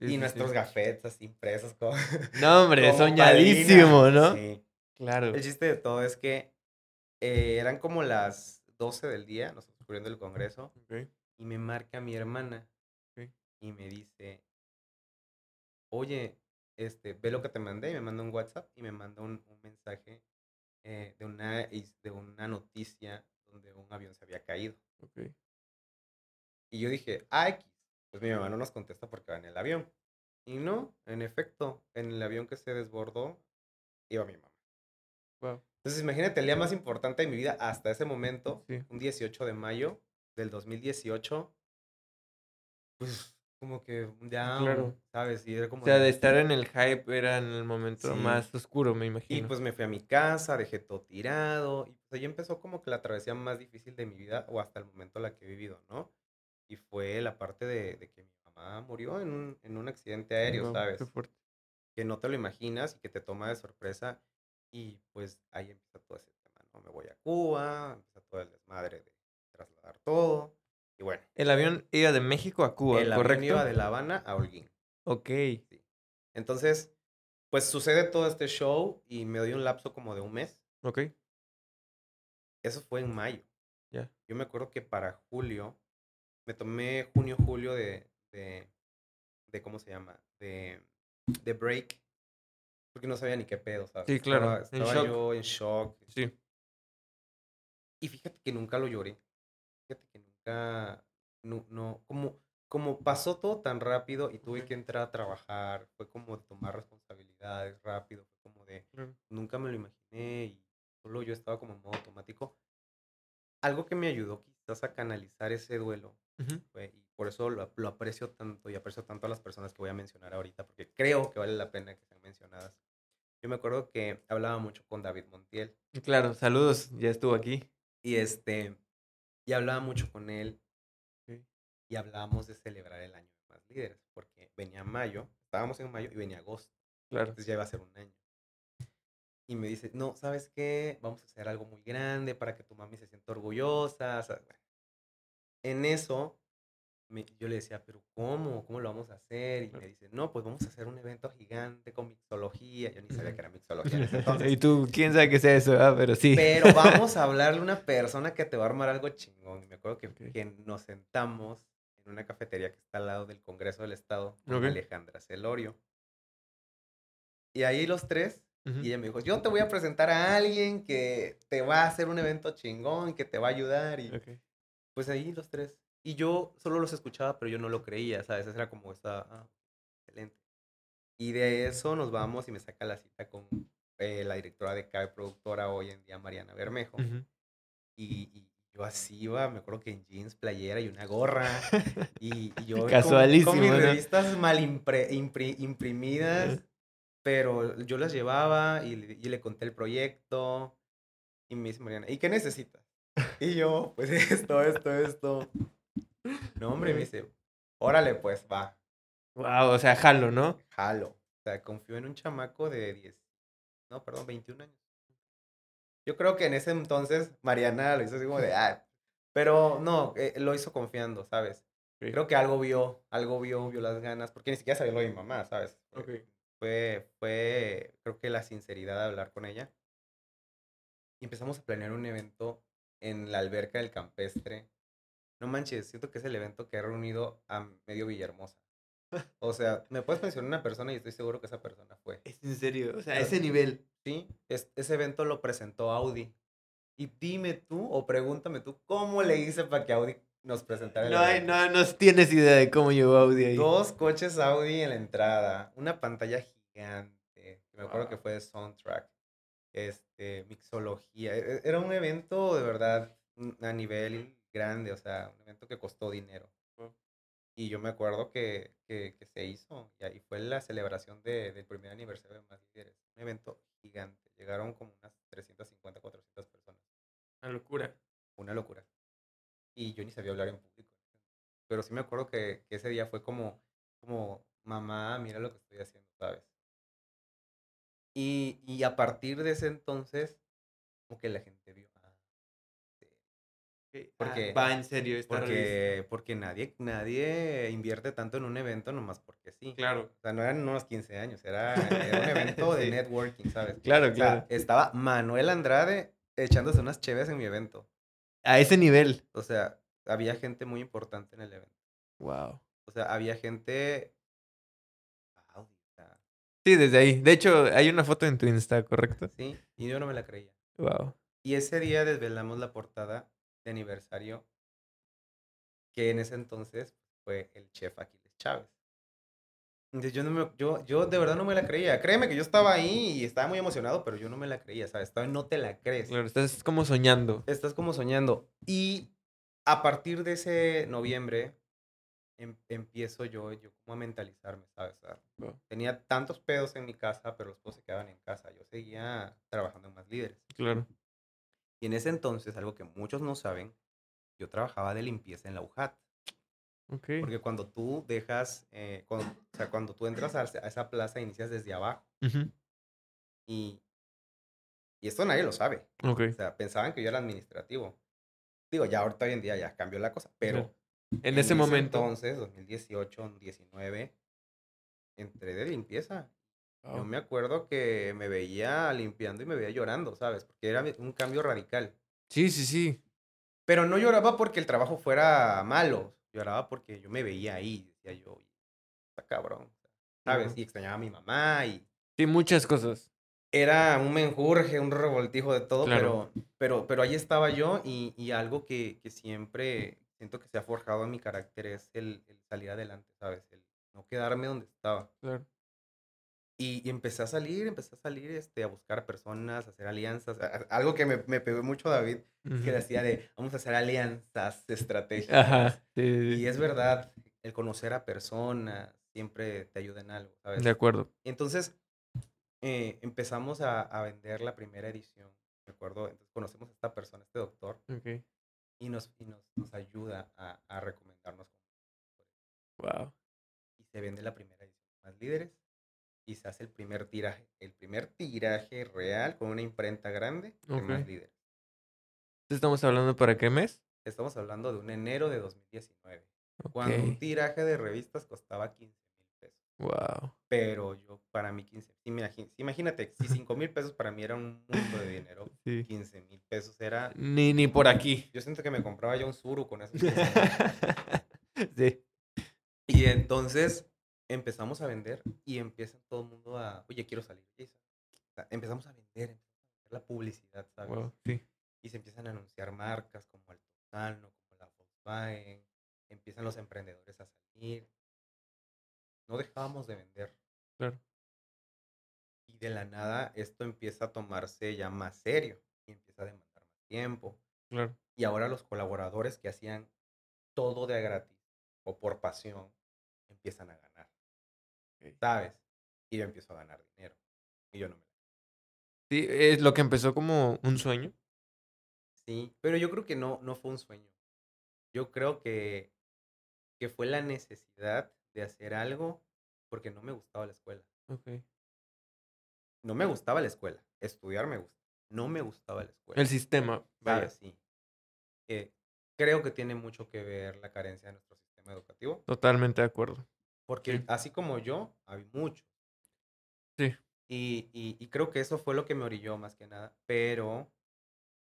Speaker 2: y
Speaker 1: sí,
Speaker 2: nuestros
Speaker 1: sí.
Speaker 2: gafetes así impresos como...
Speaker 1: No, hombre,
Speaker 2: como
Speaker 1: soñadísimo,
Speaker 2: padrina.
Speaker 1: ¿no?
Speaker 2: Sí.
Speaker 1: Claro.
Speaker 2: El chiste de todo es que eh, eran como las 12 del día, nosotros cubriendo el congreso,
Speaker 1: Ok.
Speaker 2: y me marca mi hermana
Speaker 1: Ok.
Speaker 2: y me dice, oye, este, ve lo que te mandé, y me manda un WhatsApp y me manda un, un mensaje eh, de, una, de una noticia donde un avión se había caído.
Speaker 1: Ok.
Speaker 2: Y yo dije, ah, X. Pues mi mamá no nos contesta porque va en el avión. Y no, en efecto, en el avión que se desbordó, iba mi mamá.
Speaker 1: Wow.
Speaker 2: Entonces, imagínate el día más importante de mi vida hasta ese momento,
Speaker 1: Sí.
Speaker 2: un 18 de mayo del 2018. Pues, como que ya,
Speaker 1: Claro.
Speaker 2: ¿sabes? Y era como
Speaker 1: O sea,
Speaker 2: de-
Speaker 1: de estar en el hype era en el momento
Speaker 2: Sí.
Speaker 1: más oscuro, me
Speaker 2: Y
Speaker 1: imagino.
Speaker 2: pues me fui a mi casa, dejé todo tirado. Y pues ahí empezó como que la travesía más difícil de mi vida, o hasta el momento la que he vivido, ¿no? Y fue la parte de, de que mi mamá murió en un, en un accidente aéreo, ¿sabes? Que no te lo imaginas y que te toma de sorpresa. Y pues ahí empieza todo ese tema, ¿no? Me voy a Cuba, empieza todo el desmadre de trasladar todo. Y bueno,
Speaker 1: El avión iba de México a Cuba,
Speaker 2: el avión
Speaker 1: ¿correcto?
Speaker 2: iba de La Habana a Holguín.
Speaker 1: Ok.
Speaker 2: Entonces, pues sucede todo este show y me doy un lapso como de un mes.
Speaker 1: Ok.
Speaker 2: Eso fue en mayo.
Speaker 1: Ya.
Speaker 2: Yo me acuerdo que para julio, me tomé junio, julio de, de, de ¿cómo se llama? De, de break. Porque no sabía ni qué pedo, ¿sabes?
Speaker 1: Sí, claro,
Speaker 2: Estaba,
Speaker 1: en
Speaker 2: estaba
Speaker 1: shock.
Speaker 2: yo en shock.
Speaker 1: Sí.
Speaker 2: Y fíjate que nunca lo lloré. Fíjate que nunca, no, no, como, como pasó todo tan rápido y tuve que entrar a trabajar, fue como de tomar responsabilidades rápido, fue como de,
Speaker 1: Claro.
Speaker 2: nunca me lo imaginé y solo yo estaba como en modo automático. Algo que me ayudó quizás a canalizar ese duelo
Speaker 1: Ujú.
Speaker 2: fue, y por eso lo, lo aprecio tanto y aprecio tanto a las personas que voy a mencionar ahorita, porque creo que vale la pena que sean mencionadas. yo me acuerdo que hablaba mucho con David Montiel.
Speaker 1: Claro, saludos, ya estuvo aquí.
Speaker 2: Y este, y hablaba mucho con él.
Speaker 1: Sí.
Speaker 2: Y hablábamos de celebrar el año de más líderes, porque venía mayo, estábamos en mayo y venía agosto.
Speaker 1: Claro.
Speaker 2: Entonces ya iba a ser un año. Y me dice, no, ¿sabes qué? Vamos a hacer algo muy grande para que tu mami se sienta orgullosa. o sea. En eso, me- yo le decía, pero ¿cómo? ¿Cómo lo vamos a hacer? Y me dice, no, pues vamos a hacer un evento gigante con mixología. Yo ni sabía que era mixología en ese entonces.
Speaker 1: y tú, quién sabe qué sea eso, ah, pero sí.
Speaker 2: Pero vamos a hablarle a una persona que te va a armar algo chingón. Y me acuerdo que,
Speaker 1: Ok.
Speaker 2: que nos sentamos en una cafetería que está al lado del Congreso del Estado, con. Alejandra Celorio. Y ahí los tres, y ella me dijo, yo te voy a presentar a alguien que te va a hacer un evento chingón, que te va a ayudar. Y
Speaker 1: Ok.
Speaker 2: Pues ahí los tres. Y yo solo los escuchaba, pero yo no lo creía, ¿sabes? Era como esta, ah, excelente. Y de eso nos vamos y me saca la cita con eh, la directora de CAE productora hoy en día, Mariana Bermejo.
Speaker 1: Ujú.
Speaker 2: Y, y yo así iba, me acuerdo que en jeans, playera y una gorra. Y, y yo con-
Speaker 1: Casualísimo,
Speaker 2: con, mis
Speaker 1: ¿no?
Speaker 2: revistas mal impre- impri- imprimidas, pero yo las llevaba y, le- y le conté el proyecto. Y me dice Mariana, ¿y qué necesitas? Y yo, pues esto, esto, esto. No, hombre, me dice, órale, pues va,
Speaker 1: Wow, o sea, jalo, ¿no?
Speaker 2: jalo. O sea, confío en un chamaco de 10, no, perdón, 21 años. Yo creo que en ese entonces Mariana lo hizo así como de, ah, pero no, eh, lo hizo confiando, ¿sabes? Creo que algo vio, algo vio, vio las ganas, porque ni siquiera sabía lo de mi mamá, ¿sabes? Eh,
Speaker 1: Ok.
Speaker 2: Fue, fue, creo que la sinceridad de hablar con ella. Y empezamos a planear un evento en la alberca del campestre. No manches, siento que es el evento que ha reunido a medio Villahermosa. O sea, me puedes mencionar una persona y estoy seguro que esa persona fue.
Speaker 1: Es en serio, o sea, ese nivel.
Speaker 2: Sí, es- ese evento lo presentó Audi. Y dime tú, o pregúntame tú, ¿cómo le hice para que Audi nos presentara el
Speaker 1: No,
Speaker 2: evento?
Speaker 1: no, no tienes idea de cómo llegó Audi ahí.
Speaker 2: Dos coches Audi en la entrada, una pantalla gigante, me acuerdo que fue de soundtrack, este, mixología. e- Era un evento de verdad mm, a nivel grande, o sea, un evento que costó dinero. Y yo me acuerdo que, que, que se hizo, y ahí fue la celebración de, del primer aniversario de Más Líderes. Un evento gigante. Llegaron como unas 350, 400 personas.
Speaker 1: Una locura.
Speaker 2: Una locura. Y yo ni sabía hablar en público. Pero sí me acuerdo que, que ese día fue como, como, mamá, mira lo que estoy haciendo, ¿sabes? Y, y a partir de ese entonces, como que la gente vio, ah, sí,
Speaker 1: Ok,
Speaker 2: Porque-
Speaker 1: ah, va en serio esta revista.
Speaker 2: porque, porque nadie, nadie invierte tanto en un evento nomás porque sí.
Speaker 1: Claro,
Speaker 2: O sea, no eran unos 15 años, era, era un evento de networking, ¿sabes?
Speaker 1: claro,
Speaker 2: O sea,
Speaker 1: claro.
Speaker 2: estaba Manuel Andrade echándose unas cheves en mi evento.
Speaker 1: A ese nivel.
Speaker 2: O sea, había gente muy importante en el evento.
Speaker 1: Wow.
Speaker 2: O sea, había gente.
Speaker 1: Sí, desde ahí. De hecho, hay una foto en tu Insta, ¿correcto?
Speaker 2: sí, y yo no me la creía.
Speaker 1: Wow.
Speaker 2: Y ese día desvelamos la portada de aniversario, que en ese entonces fue el chef Aquiles Chávez. Entonces yo, no me, yo, yo de verdad no me la creía. Créeme que yo estaba ahí y estaba muy emocionado, pero yo no me la creía, ¿sabes? Todavía no te la crees.
Speaker 1: Claro, estás como soñando.
Speaker 2: Estás como soñando. Y a partir de ese noviembre em- empiezo yo, yo como a mentalizarme, ¿sabes? O sea,
Speaker 1: Wow.
Speaker 2: tenía tantos pedos en mi casa, pero los pedos se quedaban en casa. Yo seguía trabajando en más líderes.
Speaker 1: Claro.
Speaker 2: Y en ese entonces, algo que muchos no saben, yo trabajaba de limpieza en la UJAT.
Speaker 1: Ok.
Speaker 2: Porque cuando tú dejas, eh, cuando, o sea, cuando tú entras a, a esa plaza, inicias desde abajo. Y, y esto nadie lo sabe.
Speaker 1: Ok.
Speaker 2: O sea, pensaban que yo era administrativo. Digo, ya ahorita hoy en día ya cambió la cosa, pero
Speaker 1: Claro. En ese momento.
Speaker 2: entonces, 2018, 19, entré de limpieza. Yo
Speaker 1: Wow.
Speaker 2: me acuerdo que me veía limpiando y me veía llorando, ¿sabes? Porque era un cambio radical.
Speaker 1: Sí, sí, sí.
Speaker 2: Pero no lloraba porque el trabajo fuera malo. Lloraba porque yo me veía ahí. Decía yo, está cabrón. ¿Sabes?
Speaker 1: Ujú.
Speaker 2: Y extrañaba a mi mamá y
Speaker 1: Sí, muchas cosas.
Speaker 2: era un menjurje, un revoltijo de todo,
Speaker 1: Claro.
Speaker 2: pero, pero, pero ahí estaba yo y, y algo que, que siempre siento que se ha forjado en mi carácter es el, el salir adelante, ¿sabes? El no quedarme donde estaba.
Speaker 1: Claro.
Speaker 2: Y, y empecé a salir, empecé a salir este, a buscar personas, a hacer alianzas. a- a- algo que me, me pegó mucho David, que
Speaker 1: Ujú.
Speaker 2: decía de, vamos a hacer alianzas estratégicas.
Speaker 1: Ajá. Sí, sí, sí.
Speaker 2: Y es verdad, el conocer a personas siempre te ayuda en algo, ¿sabes?
Speaker 1: De acuerdo.
Speaker 2: Entonces, eh, empezamos a, a vender la primera edición. Recuerdo, entonces conocemos a esta persona, este doctor,
Speaker 1: Ok.
Speaker 2: Y nos, y nos, nos ayuda a, a recomendarnos.
Speaker 1: Wow.
Speaker 2: Y se vende la primera edición más líderes y se hace el primer tiraje, el primer tiraje real con una imprenta grande de más líderes.
Speaker 1: ¿Estamos hablando para qué mes?
Speaker 2: Estamos hablando de un enero de 2019,
Speaker 1: Ok.
Speaker 2: cuando un tiraje de revistas costaba 15 mil pesos.
Speaker 1: Wow.
Speaker 2: Pero yo, para mí, 15, imagi- imagínate, si 5 mil pesos para mí era un mundo de dinero,
Speaker 1: Sí.
Speaker 2: 15 mil pesos era...
Speaker 1: Ni, ni por aquí.
Speaker 2: Yo siento que me compraba ya un suru con esos 15 mil.
Speaker 1: sí.
Speaker 2: Y entonces empezamos a vender y empieza todo el mundo a, oye, quiero salir. Jason". O sea, empezamos a vender, empezamos a la publicidad, ¿sabes?
Speaker 1: Wow. Sí.
Speaker 2: Y se empiezan a anunciar marcas como Altozano, como la Volkswagen, empiezan los emprendedores a salir. No dejábamos de vender.
Speaker 1: Claro.
Speaker 2: Y de la nada esto empieza a tomarse ya más serio y empieza a demandar más tiempo.
Speaker 1: Claro.
Speaker 2: Y ahora los colaboradores que hacían todo de a gratis o por pasión empiezan a ganar. ¿Sabes? Y yo empiezo a ganar dinero. Y yo no me.
Speaker 1: Sí, es lo que empezó como un sueño.
Speaker 2: Sí, pero yo creo que no, no fue un sueño. Yo creo que, que fue la necesidad de hacer algo porque no me gustaba la escuela. No me gustaba la escuela. Estudiar me gusta. No me gustaba la escuela.
Speaker 1: El sistema. Vaya.
Speaker 2: ¿sabes? Sí. Eh, creo que tiene mucho que ver la carencia de nuestro sistema educativo.
Speaker 1: Totalmente de acuerdo.
Speaker 2: Porque
Speaker 1: Sí.
Speaker 2: así como yo, hay muchos.
Speaker 1: Sí.
Speaker 2: Y, y, y creo que eso fue lo que me orilló más que nada. Pero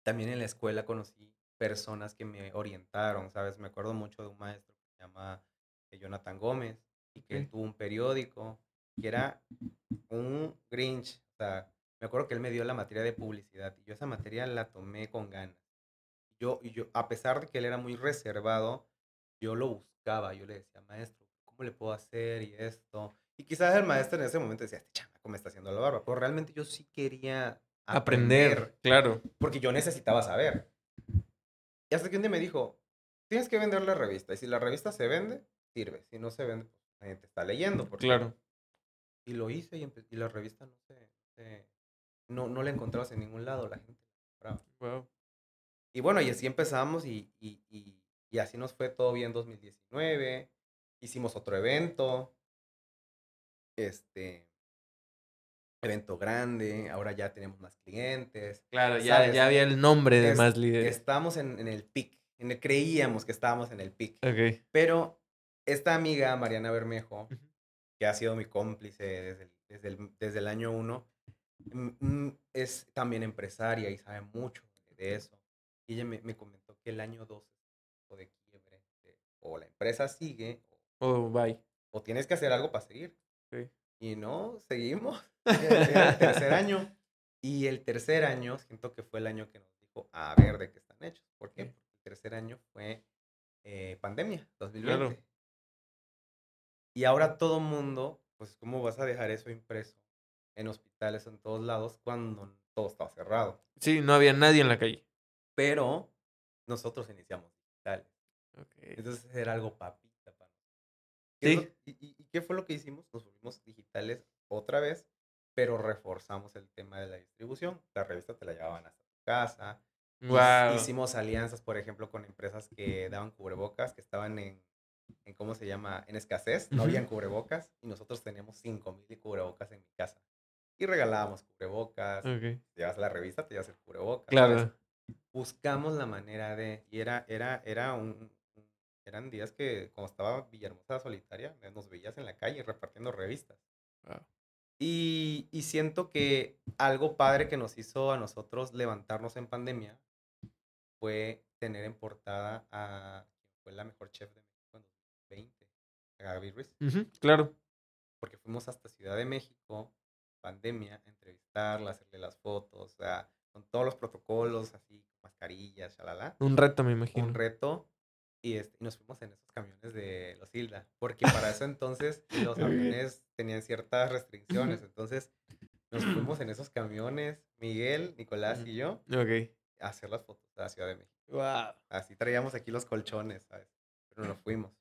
Speaker 2: también en la escuela conocí personas que me orientaron, ¿sabes? Me acuerdo mucho de un maestro que se llama eh, Jonathan Gómez y que él tuvo un periódico que era un Grinch. O sea, me acuerdo que él me dio la materia de publicidad y yo esa materia la tomé con ganas. Yo, yo, a pesar de que él era muy reservado, yo lo buscaba. Yo le decía, maestro, ¿cómo le puedo hacer y esto? Y quizás el maestro en ese momento decía, este chamaco me está haciendo la barba. Pero realmente yo sí quería
Speaker 1: Aprender.
Speaker 2: aprender
Speaker 1: Claro.
Speaker 2: porque yo necesitaba saber. Y hasta que un día me dijo, tienes que vender la revista. Y si la revista se vende, sirve. Si no se vende, pues nadie te está leyendo. porque-
Speaker 1: Claro.
Speaker 2: Y lo hice y, y la revista no se, se- no, no la encontrabas en ningún lado. La gente la compraba.
Speaker 1: Wow.
Speaker 2: Y bueno, y así empezamos y, y, y, y así nos fue todo bien 2019. Hicimos otro evento. Este. Evento grande. Ahora ya tenemos más clientes.
Speaker 1: Claro, ya, ya había el nombre de
Speaker 2: Es-
Speaker 1: más líderes.
Speaker 2: Estábamos en, en el pic. en el- creíamos que estábamos en el pic.
Speaker 1: Ok.
Speaker 2: Pero esta amiga, Mariana Bermejo, que ha sido mi cómplice desde el, desde el, desde el año uno, es también empresaria y sabe mucho de eso. Y ella me, me comentó que el año 2 o de quiebre, de- o la empresa sigue, o,
Speaker 1: Oh, bye.
Speaker 2: o tienes que hacer algo para seguir. Y no, seguimos. Era el tercer año. Y el tercer año, siento que fue el año que nos dijo, a ver de qué están hechos. ¿Por qué? Porque el tercer año fue eh, pandemia, 2020. Y ahora todo mundo, pues, ¿cómo vas a dejar eso impreso en hospitales, en todos lados, cuando todo estaba cerrado?
Speaker 1: Sí, no había nadie en la calle.
Speaker 2: Pero nosotros iniciamos digitales.
Speaker 1: Ok.
Speaker 2: Entonces era algo papita para nosotros. ¿Qué es
Speaker 1: Sí.
Speaker 2: lo- ¿Y, qué fue lo que hicimos? Nos volvimos digitales otra vez, pero reforzamos el tema de la distribución. La revista te la llevaban hasta tu casa.
Speaker 1: Wow.
Speaker 2: Hicimos alianzas, por ejemplo, con empresas que daban cubrebocas, que estaban en, en ¿cómo se llama? En escasez. No habían cubrebocas y nosotros teníamos 5000 cubrebocas en mi casa. Y regalábamos cubrebocas.
Speaker 1: Ok.
Speaker 2: Llevas la revista, te llevas el cubrebocas. ¿sabes?
Speaker 1: Claro.
Speaker 2: buscamos la manera de, y era, era, era un, eran días que cuando estaba Villahermosa solitaria, nos veías en la calle repartiendo revistas.
Speaker 1: Wow.
Speaker 2: Y, y siento que algo padre que nos hizo a nosotros levantarnos en pandemia fue tener en portada a quien fue la mejor chef de México en 2020, a Gaby Ruiz.
Speaker 1: Claro.
Speaker 2: Porque fuimos hasta Ciudad de México, pandemia, a entrevistarla, hacerle las fotos, o sea, con todos los protocolos, así, mascarillas, shalala
Speaker 1: Un reto, me imagino.
Speaker 2: un reto y, este, y nos fuimos en esos camiones de los Hilda, porque para eso entonces los
Speaker 1: Ok.
Speaker 2: aviones tenían ciertas restricciones, entonces nos fuimos en esos camiones, Miguel, Nicolás y yo,
Speaker 1: Ok.
Speaker 2: a hacer las fotos de la Ciudad de México.
Speaker 1: Wow.
Speaker 2: Así traíamos aquí los colchones, ¿sabes? Pero nos fuimos.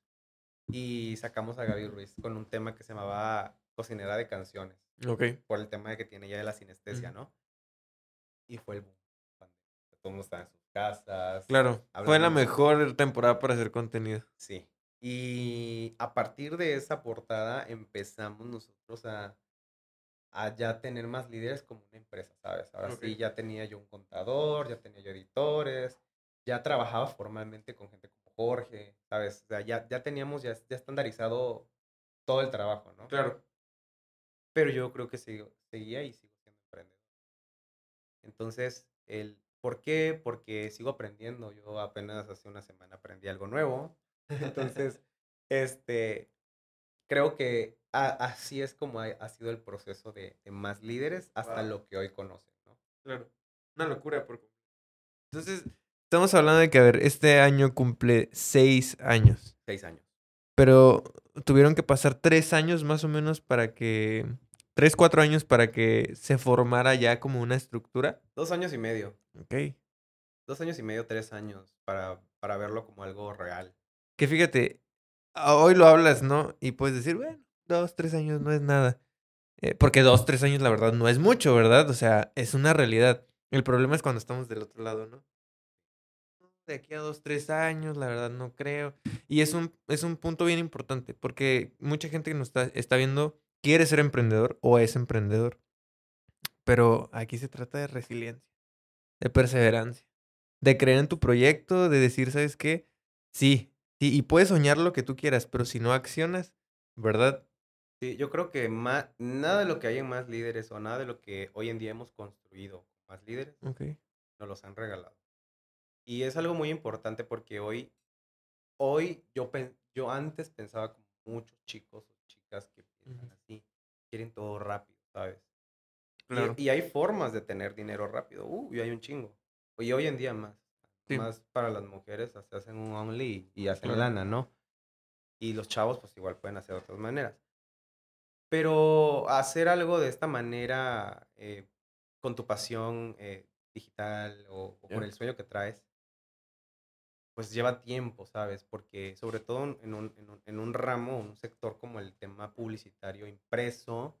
Speaker 2: Y sacamos a Gaby Ruiz con un tema que se llamaba cocinera de canciones.
Speaker 1: Ok.
Speaker 2: Por el tema de que tiene ya de la sinestesia, ¿no? Y fue el boom. Todo el mundo estaba en sus casas.
Speaker 1: Claro. Fue la mejor temporada para hacer contenido.
Speaker 2: Sí. Y a partir de esa portada empezamos nosotros a, a ya tener más líderes como una empresa, ¿sabes? Ahora sí, ya tenía yo un contador, ya tenía yo editores, ya trabajaba formalmente con gente como Jorge, ¿sabes? O sea, ya, ya teníamos ya, ya estandarizado todo el trabajo, ¿no?
Speaker 1: Claro.
Speaker 2: Pero yo creo que sigo, seguía y sigo siendo emprendedor. Entonces, el, ¿por qué? Porque sigo aprendiendo. Yo apenas hace una semana aprendí algo nuevo. Entonces, este, creo que a- así es como ha, ha sido el proceso de, de más líderes hasta
Speaker 1: Wow.
Speaker 2: lo que hoy conocen, ¿no?
Speaker 1: Claro. Una locura por. Entonces, estamos hablando de que, a ver, este año cumple seis años.
Speaker 2: Seis años.
Speaker 1: Pero tuvieron que pasar tres años más o menos para que. Tres, cuatro años para que se formara ya como una estructura.
Speaker 2: Dos años y medio.
Speaker 1: Ok.
Speaker 2: Dos años y medio, tres años para, para verlo como algo real.
Speaker 1: Que fíjate, hoy lo hablas, ¿no? Y puedes decir, bueno, dos, tres años no es nada. Eh, porque dos, tres años, la verdad, no es mucho, ¿verdad? O sea, es una realidad. El problema es cuando estamos del otro lado, ¿no? De aquí a dos, tres años, la verdad, no creo. Y es un, es un punto bien importante, porque mucha gente que nos está, está viendo quiere ser emprendedor o es emprendedor. Pero aquí se trata de resiliencia, de perseverancia, de creer en tu proyecto, de decir, ¿sabes qué? Sí, sí, y puedes soñar lo que tú quieras, pero si no accionas, ¿verdad?
Speaker 2: Sí, yo creo que ma- nada de lo que hay en Más Líderes o nada de lo que hoy en día hemos construido con Más Líderes nos los han regalado. Y es algo muy importante porque hoy, hoy yo, yo antes pensaba como muchos chicos o chicas que piensan
Speaker 1: Ujú.
Speaker 2: así, quieren todo rápido, ¿sabes? Y-
Speaker 1: Claro.
Speaker 2: Y, hay formas de tener dinero rápido, uh, y hay un chingo. Y hoy en día más.
Speaker 1: Sí.
Speaker 2: Más para las mujeres, se hacen un only y, y hacen
Speaker 1: Claro.
Speaker 2: lana, ¿no? Y los chavos pues igual pueden hacer de otras maneras. Pero hacer algo de esta manera, eh, con tu pasión eh, digital o, o
Speaker 1: Ya.
Speaker 2: con el sueño que traes, pues lleva tiempo, ¿sabes? Porque sobre todo en un, en un, en un ramo, un sector como el tema publicitario impreso,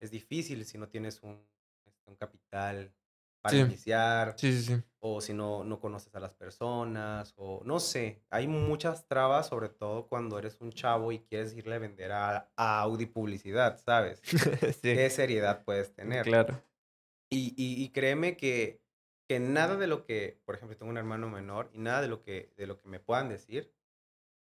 Speaker 2: es difícil si no tienes un, este, un capital para
Speaker 1: Sí.
Speaker 2: iniciar
Speaker 1: Sí, sí, sí.
Speaker 2: o si no, no conoces a las personas, o no sé, hay muchas trabas, sobre todo cuando eres un chavo y quieres irle a vender a, a Audi publicidad, ¿sabes?
Speaker 1: sí.
Speaker 2: ¿Qué seriedad puedes tener?
Speaker 1: Claro.
Speaker 2: Y, y, y créeme que, que nada de lo que, por ejemplo, tengo un hermano menor y nada de lo que, de lo que me puedan decir,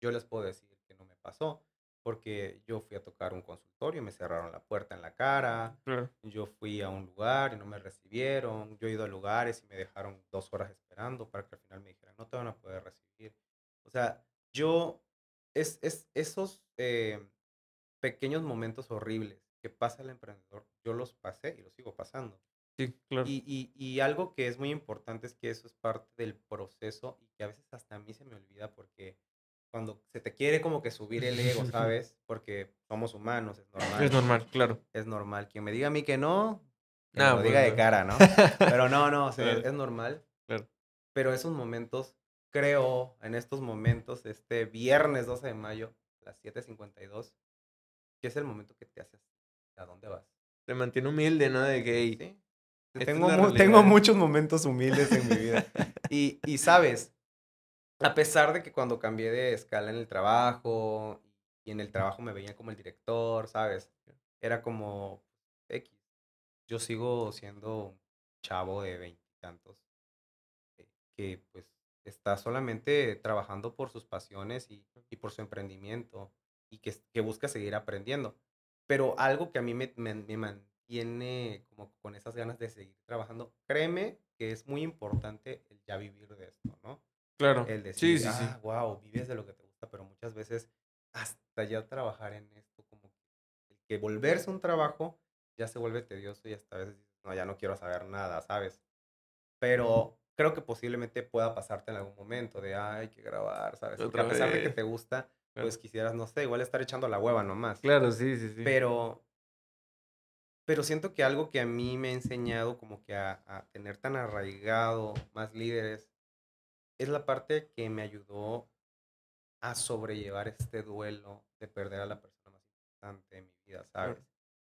Speaker 2: yo les puedo decir que no me pasó, porque yo fui a tocar un consultorio y me cerraron la puerta en la cara,
Speaker 1: Claro.
Speaker 2: yo fui a un lugar y no me recibieron. Yo he ido a lugares y me dejaron dos horas esperando para que al final me dijeran, no te van a poder recibir. O sea, yo, es, es esos eh, pequeños momentos horribles que pasa el emprendedor, yo los pasé y los sigo pasando.
Speaker 1: Sí, claro.
Speaker 2: Y, y, y algo que es muy importante es que eso es parte del proceso y que a veces hasta a mí se me olvida porque cuando se te quiere como que subir el ego, ¿sabes? Porque somos humanos, es normal
Speaker 1: Es normal, claro.
Speaker 2: es normal. Quien me diga a mí que no, que
Speaker 1: Ah,
Speaker 2: me lo diga de cara, ¿no? Pero no, no, o sea,
Speaker 1: Claro.
Speaker 2: es normal.
Speaker 1: Claro.
Speaker 2: Pero esos momentos, creo, en estos momentos, este viernes 12 de mayo, a las 7.52, que es el momento que te haces, ¿a dónde vas?
Speaker 1: Te mantiene humilde, ¿no? De que, "Ey,
Speaker 2: Sí. Tengo,
Speaker 1: la
Speaker 2: mu-
Speaker 1: realidad".
Speaker 2: tengo muchos momentos humildes en mi vida. Y, y sabes, a pesar de que cuando cambié de escala en el trabajo y en el trabajo me veía como el director, ¿sabes? Era como X. Yo sigo siendo un chavo de veintitantos eh, que pues está solamente trabajando por sus pasiones y, y por su emprendimiento y que, que busca seguir aprendiendo. Pero algo que a mí me, me, me mantiene como con esas ganas de seguir trabajando, créeme que es muy importante el ya vivir de esto, ¿no?
Speaker 1: Claro.
Speaker 2: El decir,
Speaker 1: sí, sí, sí.
Speaker 2: ah, wow, vives de lo que te gusta, pero muchas veces hasta ya trabajar en esto, como que, el que volverse un trabajo ya se vuelve tedioso y hasta a veces no, ya no quiero saber nada, ¿sabes? Pero creo que posiblemente pueda pasarte en algún momento de, "Ah, hay que grabar, ¿sabes? Porque a pesar de que te gusta,
Speaker 1: Claro.
Speaker 2: pues quisieras, no sé, igual estar echando la hueva nomás.
Speaker 1: Claro, sí, sí, sí.
Speaker 2: Pero, pero siento que algo que a mí me ha enseñado como que a, a tener tan arraigado más líderes es la parte que me ayudó a sobrellevar este duelo de perder a la persona más importante. en mi vida, ¿sabes?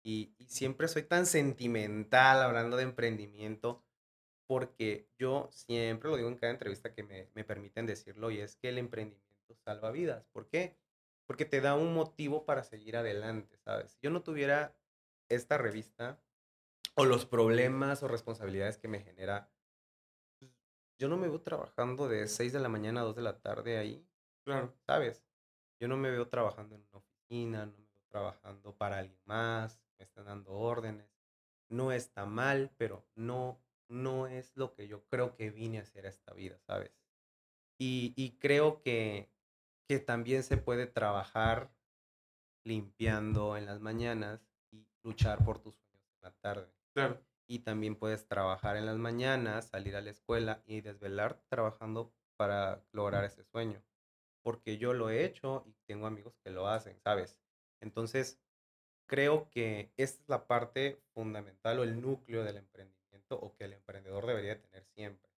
Speaker 2: Y, y siempre soy tan sentimental hablando de emprendimiento porque yo siempre lo digo en cada entrevista que me, me permiten decirlo y es que el emprendimiento salva vidas. ¿Por qué? Porque te da un motivo para seguir adelante, ¿sabes? Si yo no tuviera esta revista o los problemas o responsabilidades que me genera, pues, yo no me veo trabajando de 6 de la mañana a 2 de la tarde ahí,
Speaker 1: Claro.
Speaker 2: ¿sabes? Yo no me veo trabajando en una oficina, no me veo trabajando para alguien más, me están dando órdenes. No está mal, pero no, no es lo que yo creo que vine a hacer a esta vida, ¿sabes? Y, y creo que, que también se puede trabajar limpiando en las mañanas luchar por tus sueños en la tarde.
Speaker 1: Claro.
Speaker 2: Y también puedes trabajar en las mañanas, salir a la escuela y desvelar trabajando para lograr ese sueño. Porque yo lo he hecho y tengo amigos que lo hacen, ¿sabes? Entonces, creo que esta es la parte fundamental o el núcleo del emprendimiento o que el emprendedor debería tener siempre.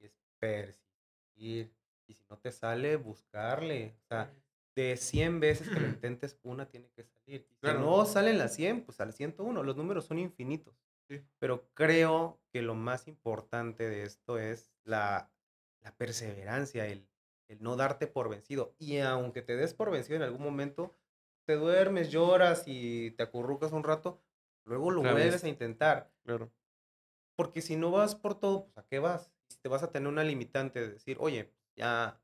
Speaker 2: Y es persistir. Y si no te sale, buscarle. O sea, de 100 veces que lo intentes, una tiene que salir. Y si
Speaker 1: Claro.
Speaker 2: no salen las 100, pues al 101. Los números son infinitos.
Speaker 1: Sí.
Speaker 2: Pero creo que lo más importante de esto es la, la perseverancia, el, el no darte por vencido. Y aunque te des por vencido en algún momento, te duermes, lloras y te acurrucas un rato, luego lo
Speaker 1: vez.
Speaker 2: vuelves a intentar.
Speaker 1: Claro.
Speaker 2: Porque si no vas por todo, pues ¿a qué vas? Si te vas a tener una limitante de decir, oye, ya,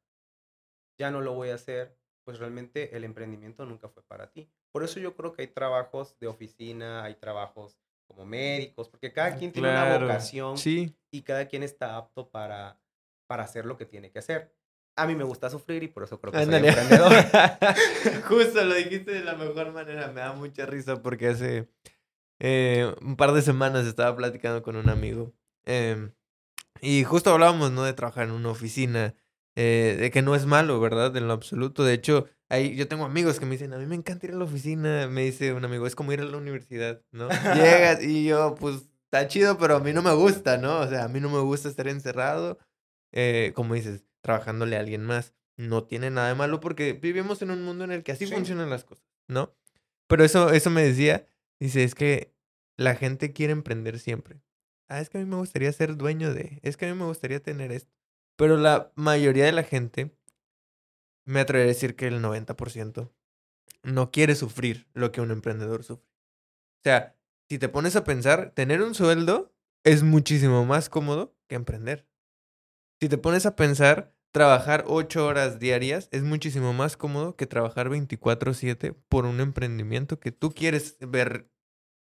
Speaker 2: ya no lo voy a hacer, pues realmente el emprendimiento nunca fue para ti. Por eso yo creo que hay trabajos de oficina, hay trabajos como médicos, porque cada quien tiene una vocación
Speaker 1: Sí.
Speaker 2: y cada quien está apto para, para hacer lo que tiene que hacer. A mí me gusta sufrir y por eso creo que soy
Speaker 1: Ándale.
Speaker 2: emprendedor.
Speaker 1: Justo lo dijiste de la mejor manera. Me da mucha risa porque hace eh, un par de semanas estaba platicando con un amigo. em, y justo hablábamos, ¿no? De trabajar en una oficina. Eh, de que no es malo, ¿verdad? En lo absoluto. De hecho, hay, yo tengo amigos que me dicen, a mí me encanta ir a la oficina. Me dice un amigo, es como ir a la universidad, ¿no? Llegas y yo, pues, está chido, pero a mí no me gusta, ¿no? O sea, a mí no me gusta estar encerrado. eh, como dices, trabajándole a alguien más. No tiene nada de malo porque vivimos en un mundo en el que así
Speaker 2: Sí.
Speaker 1: funcionan las cosas, ¿no? Pero eso, eso me decía, dice, es que la gente quiere emprender siempre. Ah, es que a mí me gustaría ser dueño de, es que a mí me gustaría tener esto. Pero la mayoría de la gente, me atrevería a decir que el 90%, no quiere sufrir lo que un emprendedor sufre. O sea, si te pones a pensar, tener un sueldo es muchísimo más cómodo que emprender. Si te pones a pensar, trabajar ocho horas diarias es muchísimo más cómodo que trabajar 24/7 por un emprendimiento que tú quieres ver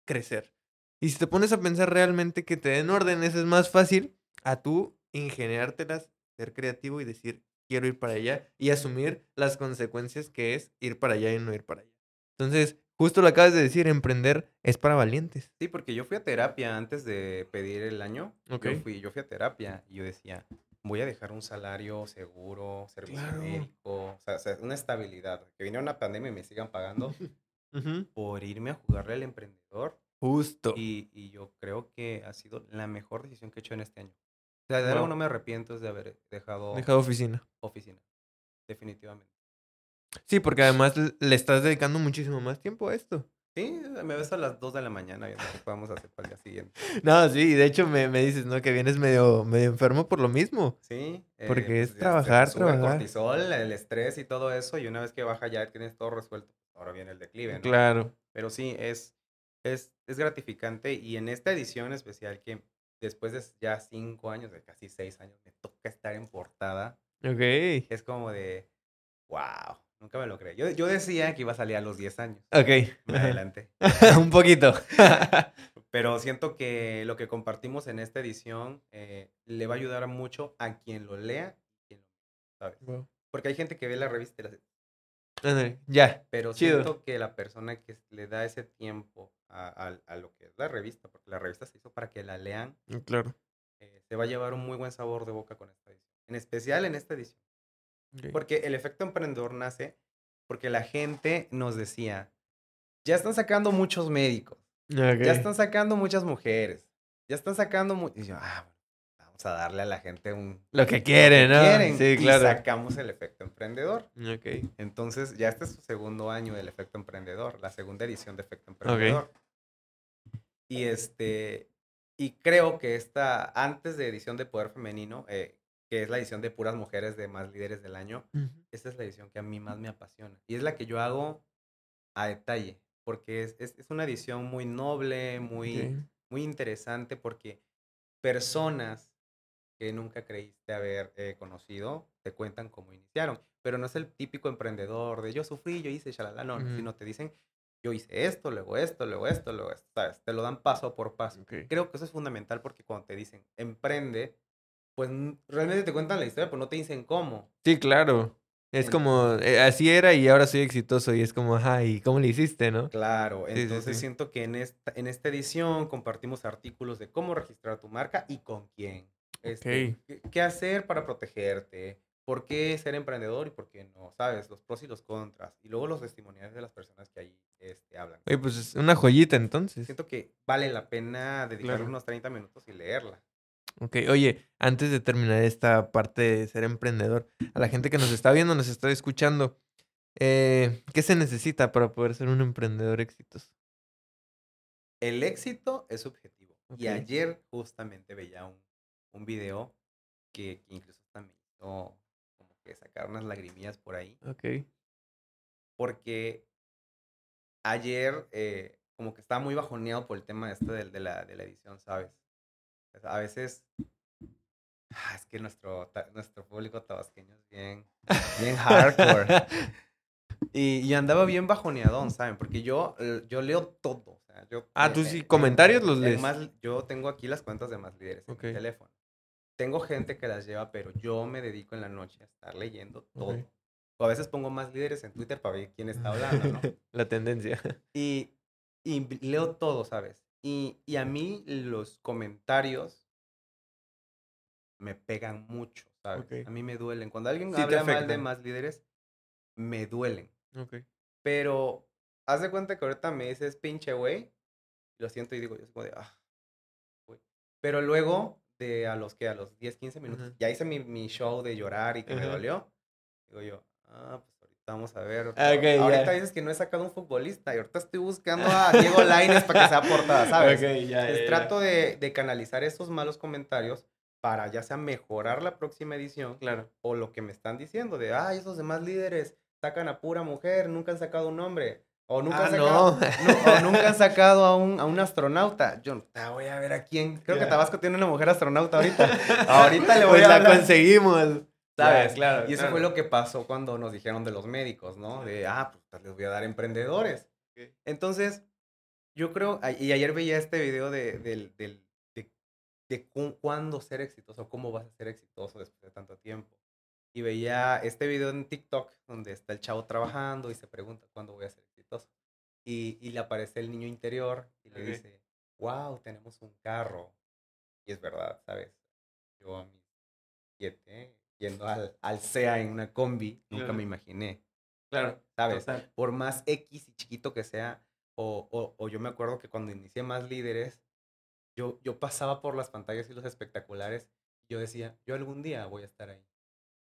Speaker 1: crecer. Y si te pones a pensar realmente que te den órdenes es más fácil a tú ingeniártelas, ser creativo y decir, quiero ir para allá y asumir las consecuencias que es ir para allá y no ir para allá. Entonces, justo lo acabas de decir, emprender es para valientes.
Speaker 2: Sí, porque yo fui a terapia antes de pedir el año. Yo, fui, yo fui a terapia y yo decía, voy a dejar un salario seguro, servicio
Speaker 1: Claro.
Speaker 2: médico, o sea, una estabilidad. Que viniera una pandemia y me sigan pagando por irme a jugarle al emprendedor.
Speaker 1: Justo.
Speaker 2: Y, y yo creo que ha sido la mejor decisión que he hecho en este año. O sea, de
Speaker 1: Wow.
Speaker 2: algo no me arrepiento es de haber dejado
Speaker 1: Dejado oficina.
Speaker 2: oficina. Definitivamente.
Speaker 1: Sí, porque además le estás dedicando muchísimo más tiempo a esto.
Speaker 2: Sí, me ves a las 2 de la mañana viendo qué podemos hacer para el día siguiente.
Speaker 1: No, sí, de hecho me, me dices, ¿no? Que vienes medio, medio enfermo por lo mismo.
Speaker 2: Sí. eh,
Speaker 1: Porque es
Speaker 2: te
Speaker 1: trabajar,
Speaker 2: sube el
Speaker 1: trabajar.
Speaker 2: cortisol, el estrés y todo eso, y una vez que baja ya tienes todo resuelto. Ahora viene el declive, ¿no?
Speaker 1: Claro.
Speaker 2: Pero sí, es, es, es gratificante y en esta edición especial que después de ya cinco años, de casi seis años, me toca estar en portada,
Speaker 1: Ok.
Speaker 2: es como de, wow, nunca me lo creí. Yo, yo decía que iba a salir a los 10 años,
Speaker 1: Ok.
Speaker 2: me adelanté.
Speaker 1: Un poquito.
Speaker 2: Pero siento que lo que compartimos en esta edición eh, le va a ayudar mucho a quien lo lea, y quien lo- ¿sabes?
Speaker 1: Wow.
Speaker 2: Porque hay gente que ve la revista y la
Speaker 1: Ya.
Speaker 2: Pero
Speaker 1: Chido.
Speaker 2: siento que la persona que le da ese tiempo a, a- a lo que es la revista, porque la revista se hizo para que la lean,
Speaker 1: Claro.
Speaker 2: eh, se va a llevar un muy buen sabor de boca con esta edición. En especial en esta edición.
Speaker 1: Ok.
Speaker 2: Porque el efecto emprendedor nace porque la gente nos decía, ya están sacando muchos médicos,
Speaker 1: Ok.
Speaker 2: ya están sacando muchas mujeres, ya están sacando... mu-". Y yo, ah, vamos a darle a la gente un...
Speaker 1: Lo que quieren, ¿no?
Speaker 2: quieren,
Speaker 1: Sí,
Speaker 2: y
Speaker 1: claro.
Speaker 2: sacamos el efecto emprendedor.
Speaker 1: Ok.
Speaker 2: Entonces, ya este es su segundo año del efecto emprendedor, la segunda edición de efecto emprendedor. Y este, y creo que esta, antes de edición de Poder Femenino, eh, que es la edición de puras mujeres de más líderes del año, esta es la edición que a mí más me apasiona. Y es la que yo hago a detalle, porque es, es, es una edición muy noble, muy, muy interesante, porque personas que nunca creíste haber eh, conocido te cuentan cómo iniciaron. Pero no es el típico emprendedor de yo sufrí, yo hice, shalala, no,
Speaker 1: Ujú.
Speaker 2: sino te dicen yo hice esto, luego esto, luego esto, luego esto, ¿sabes? Te lo dan paso por paso. Creo que eso es fundamental porque cuando te dicen emprende, pues realmente te cuentan la historia, pero no te dicen cómo.
Speaker 1: Sí, claro. Es como, eh, así era y ahora soy exitoso y es como, ay, ¿cómo le hiciste, no?
Speaker 2: Claro,
Speaker 1: Sí, sí,
Speaker 2: entonces
Speaker 1: sí.
Speaker 2: siento que en esta, en esta edición compartimos artículos de cómo registrar tu marca y con quién. Este, qué, hacer para protegerte, por qué ser emprendedor y por qué no, ¿sabes? Los pros y los contras. Y luego los testimoniales de las personas que ahí este, hablan.
Speaker 1: Oye, pues es una joyita entonces.
Speaker 2: Siento que vale la pena dedicarle
Speaker 1: Claro.
Speaker 2: unos 30 minutos y leerla.
Speaker 1: Ok, oye, antes de terminar esta parte de ser emprendedor, a la gente que nos está viendo, nos está escuchando, eh, ¿qué se necesita para poder ser un emprendedor exitoso?
Speaker 2: El éxito es subjetivo. Y ayer justamente veía un, un video que, que incluso me hizo como que sacar unas lagrimillas por ahí.
Speaker 1: Ok.
Speaker 2: Porque ayer eh, como que estaba muy bajoneado por el tema este de, de la, de la edición, ¿sabes? Sea, A veces... ah, Es que nuestro, nuestro público tabasqueño es bien, bien hardcore. Y, y andaba bien bajoneadón, ¿saben? Porque yo, yo leo todo. o sea, yo,
Speaker 1: Ah, ¿tú sí
Speaker 2: en-
Speaker 1: comentarios los
Speaker 2: en
Speaker 1: lees?
Speaker 2: Más- yo tengo aquí las cuentas de más líderes en
Speaker 1: Ok.
Speaker 2: mi teléfono. Tengo gente que las lleva, pero yo me dedico en la noche a estar leyendo todo. O a veces pongo más líderes en Twitter para ver quién está hablando, ¿no?
Speaker 1: La tendencia.
Speaker 2: Y, y leo todo, ¿sabes? Y, y a mí los comentarios me pegan mucho, ¿sabes?
Speaker 1: Ok.
Speaker 2: A mí me duelen. Cuando alguien
Speaker 1: Sí
Speaker 2: habla mal de más líderes, me duelen.
Speaker 1: Ok.
Speaker 2: Pero haz de cuenta que ahorita me dices pinche güey. Lo siento y digo, yo como de, ah, güey. Pero luego, de a los que a los 10, 15 minutos,
Speaker 1: Ajá.
Speaker 2: ya hice mi, mi show de llorar y que me
Speaker 1: Ajá.
Speaker 2: dolió. Digo yo, ah, pues ahorita vamos a ver.
Speaker 1: Ah, ok,
Speaker 2: ahorita
Speaker 1: ya.
Speaker 2: dices que no he sacado un futbolista y ahorita estoy buscando a Diego Lainez para que sea portada, ¿sabes?
Speaker 1: Ok, ya,
Speaker 2: Entonces,
Speaker 1: ya, ya.
Speaker 2: trato de, de canalizar esos malos comentarios para ya sea mejorar la próxima edición
Speaker 1: Claro.
Speaker 2: o lo que me están diciendo de, ay, esos demás líderes sacan a pura mujer, nunca han sacado un hombre. O nunca,
Speaker 1: Ah,
Speaker 2: han sacado,
Speaker 1: no.
Speaker 2: no, o nunca han sacado a un, a un astronauta. Yo ah, voy a ver a quién. Creo que. Tabasco tiene una mujer astronauta ahorita. ahorita le voy
Speaker 1: Pues
Speaker 2: a
Speaker 1: la
Speaker 2: hablar.
Speaker 1: conseguimos.
Speaker 2: ¿Sabes?
Speaker 1: Claro.
Speaker 2: Y eso
Speaker 1: claro.
Speaker 2: fue lo que pasó cuando nos dijeron de los médicos, ¿no? De, ah, pues les voy a dar emprendedores. Entonces, yo creo, y ayer veía este video de, de, de cu- cuándo ser exitoso, cómo vas a ser exitoso después de tanto tiempo. Y veía este video en TikTok donde está el chavo trabajando y se pregunta cuándo voy a ser exitoso. Y, y le aparece el niño interior y le dice, wow, tenemos un carro. Y es verdad, ¿sabes? Yo a mis siete, yendo al, al SEA en una combi, nunca
Speaker 1: Claro.
Speaker 2: me imaginé.
Speaker 1: Claro.
Speaker 2: ¿sabes?
Speaker 1: total.
Speaker 2: Por más X y chiquito que sea, o, o, o yo me acuerdo que cuando inicié más líderes, yo, yo pasaba por las pantallas y los espectaculares, y yo decía, yo algún día voy a estar ahí.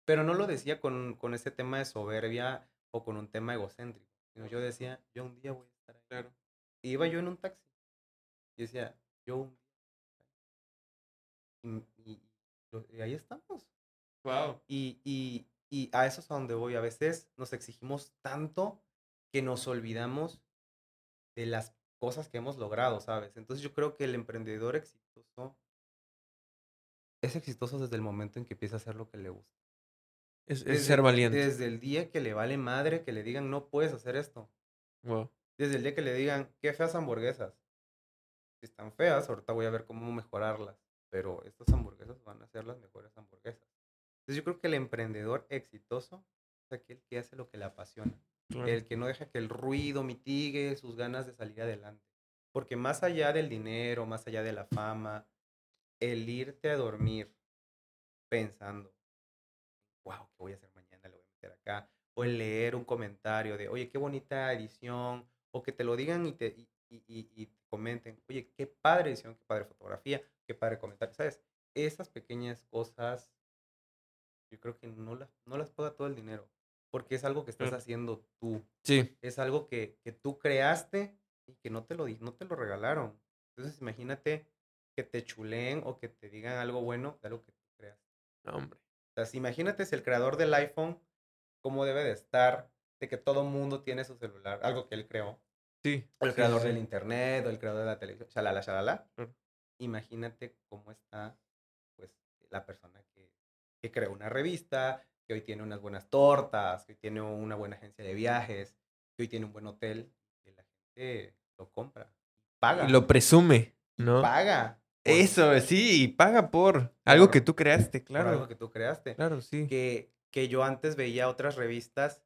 Speaker 2: Pero no lo decía con, con ese tema de soberbia o con un tema egocéntrico, yo decía, yo un día voy a estar ahí.
Speaker 1: Claro.
Speaker 2: Y iba yo en un taxi y decía, yo un día. voy a estar ahí". Y, y- lo- y ahí estamos.
Speaker 1: Wow.
Speaker 2: Y, y, y a eso es a donde voy. A veces nos exigimos tanto que nos olvidamos de las cosas que hemos logrado, ¿sabes? Entonces yo creo que el emprendedor exitoso es exitoso desde el momento en que empieza a hacer lo que le gusta.
Speaker 1: Es, ser valiente.
Speaker 2: Desde el día que le vale madre que le digan no puedes hacer esto.
Speaker 1: Wow.
Speaker 2: Desde el día que le digan qué feas hamburguesas. Si están feas, ahorita voy a ver cómo mejorarlas. Pero estas hamburguesas van a ser las mejores hamburguesas. Entonces yo creo que el emprendedor exitoso es aquel que hace lo que le apasiona.
Speaker 1: Claro.
Speaker 2: El que no deja que el ruido mitigue sus ganas de salir adelante. Porque más allá del dinero, más allá de la fama, el irte a dormir pensando, wow, ¿qué voy a hacer mañana? Le voy a meter acá. O el leer un comentario de, oye, qué bonita edición. O que te lo digan y te, y, y- y- y te comenten, oye, qué padre edición, qué padre fotografía, qué padre comentario. ¿Sabes? esas pequeñas cosas, yo creo que no las, no las paga todo el dinero, porque es algo que estás
Speaker 1: Claro.
Speaker 2: haciendo tú.
Speaker 1: Sí.
Speaker 2: Es algo que, que tú creaste y que no te, lo, no te lo regalaron. Entonces imagínate que te chuleen o que te digan algo bueno de algo que tú creas.
Speaker 1: No, hombre.
Speaker 2: Sea, imagínate si el creador del iPhone, cómo debe de estar, de que todo mundo tiene su celular, algo que él creó.
Speaker 1: Sí.
Speaker 2: O el creador
Speaker 1: sí,
Speaker 2: del internet, o el creador de la televisión, shalala, shalala. Imagínate cómo está, pues, la persona que, que creó una revista, que hoy tiene unas buenas tortas, que hoy tiene una buena agencia de viajes, que hoy tiene un buen hotel, que la gente lo compra, paga,
Speaker 1: Y lo presume, ¿no?
Speaker 2: paga.
Speaker 1: Eso, sí, y paga por algo
Speaker 2: Por-
Speaker 1: que tú creaste, claro.
Speaker 2: algo que tú creaste.
Speaker 1: Claro, sí.
Speaker 2: que, que yo antes veía otras revistas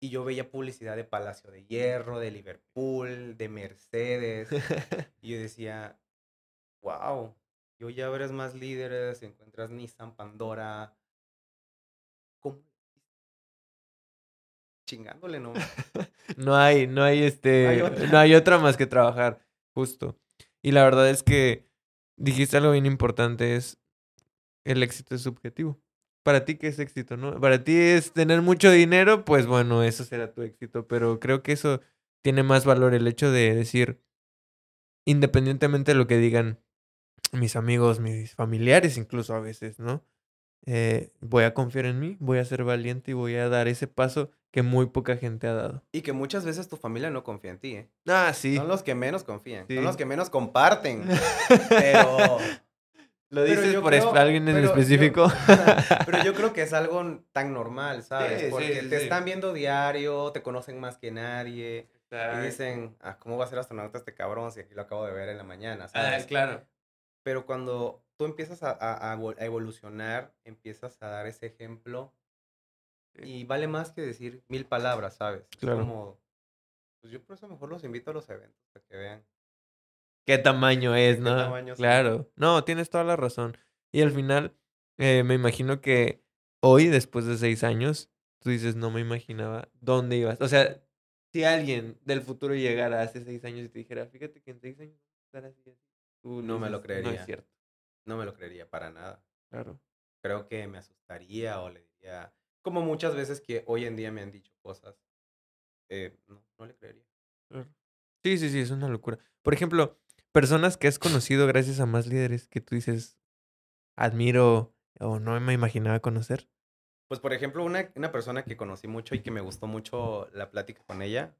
Speaker 2: y yo veía publicidad de Palacio de Hierro, de Liverpool, de Mercedes. y yo decía, wow, y hoy ya abres más líderes, encuentras Nissan, Pandora. ¿Cómo? Chingándole, ¿no?
Speaker 1: No hay, no hay este,
Speaker 2: hay
Speaker 1: no hay otra más que trabajar, justo. Y la verdad es que dijiste algo bien importante, es el éxito es subjetivo. Para ti, ¿qué es éxito, no? Para ti es tener mucho dinero, pues bueno, eso será tu éxito, pero creo que eso tiene más valor el hecho de decir, independientemente de lo que digan mis amigos, mis familiares, incluso a veces, ¿no? Eh, voy a confiar en mí, voy a ser valiente y voy a dar ese paso que muy poca gente ha dado.
Speaker 2: Y que muchas veces tu familia no confía en ti, ¿eh?
Speaker 1: Ah, sí.
Speaker 2: Son los que menos confían,
Speaker 1: Sí.
Speaker 2: son los que menos comparten. Pero...
Speaker 1: ¿Lo
Speaker 2: Pero
Speaker 1: dices
Speaker 2: yo
Speaker 1: por
Speaker 2: creo-
Speaker 1: alguien en
Speaker 2: pero yo-
Speaker 1: específico?
Speaker 2: Pero yo creo que es algo tan normal, ¿sabes?
Speaker 1: Sí,
Speaker 2: Porque
Speaker 1: sí,
Speaker 2: te están viendo diario, te conocen más que nadie. Y dicen, ah, ¿cómo va a ser astronauta este cabrón si aquí lo acabo de ver en la mañana?
Speaker 1: Ah,
Speaker 2: ¿sabes?
Speaker 1: claro.
Speaker 2: Pero cuando tú empiezas a, a- a evol- a evolucionar, empiezas a dar ese ejemplo. Y vale más que decir mil palabras, ¿sabes? Es
Speaker 1: Claro.
Speaker 2: como, pues yo por eso mejor los invito a los eventos para que vean.
Speaker 1: ¿Qué tamaño es,
Speaker 2: qué
Speaker 1: no?
Speaker 2: tamaño son.
Speaker 1: claro. No, tienes toda la razón. Y al final, eh, me imagino que hoy, después de seis años, tú dices, no me imaginaba dónde ibas. O sea, si alguien del futuro llegara hace seis años y te dijera, fíjate que en seis años vas a estar así, así", tú
Speaker 2: No me lo
Speaker 1: dices, No
Speaker 2: creería.
Speaker 1: es cierto.
Speaker 2: No me lo creería para nada.
Speaker 1: Claro.
Speaker 2: Creo que me asustaría o le diría, como muchas veces que hoy en día me han dicho cosas, eh, no, no le creería.
Speaker 1: Sí, sí, sí, es una locura. Por ejemplo, personas que has conocido gracias a más líderes que tú dices, admiro o no me imaginaba conocer.
Speaker 2: Pues, por ejemplo, una, una persona que conocí mucho y que me gustó mucho la plática con ella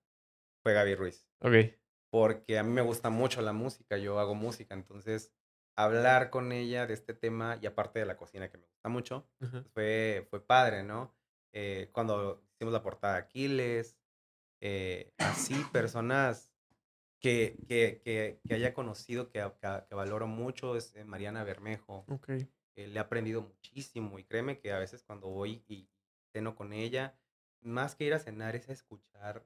Speaker 2: fue Gaby Ruiz.
Speaker 1: Ok.
Speaker 2: Porque a mí me gusta mucho la música, yo hago música, entonces hablar con ella de este tema y aparte de la cocina que me gusta mucho,
Speaker 1: Ajá.
Speaker 2: fue, fue padre, ¿no? Eh, cuando hicimos la portada de Aquiles, eh, así personas que, que, que, que haya conocido, que, que, valoro mucho, es eh, Mariana Bermejo.
Speaker 1: Ok.
Speaker 2: Eh, le he aprendido muchísimo y créeme que a veces cuando voy y ceno con ella, más que ir a cenar es escuchar,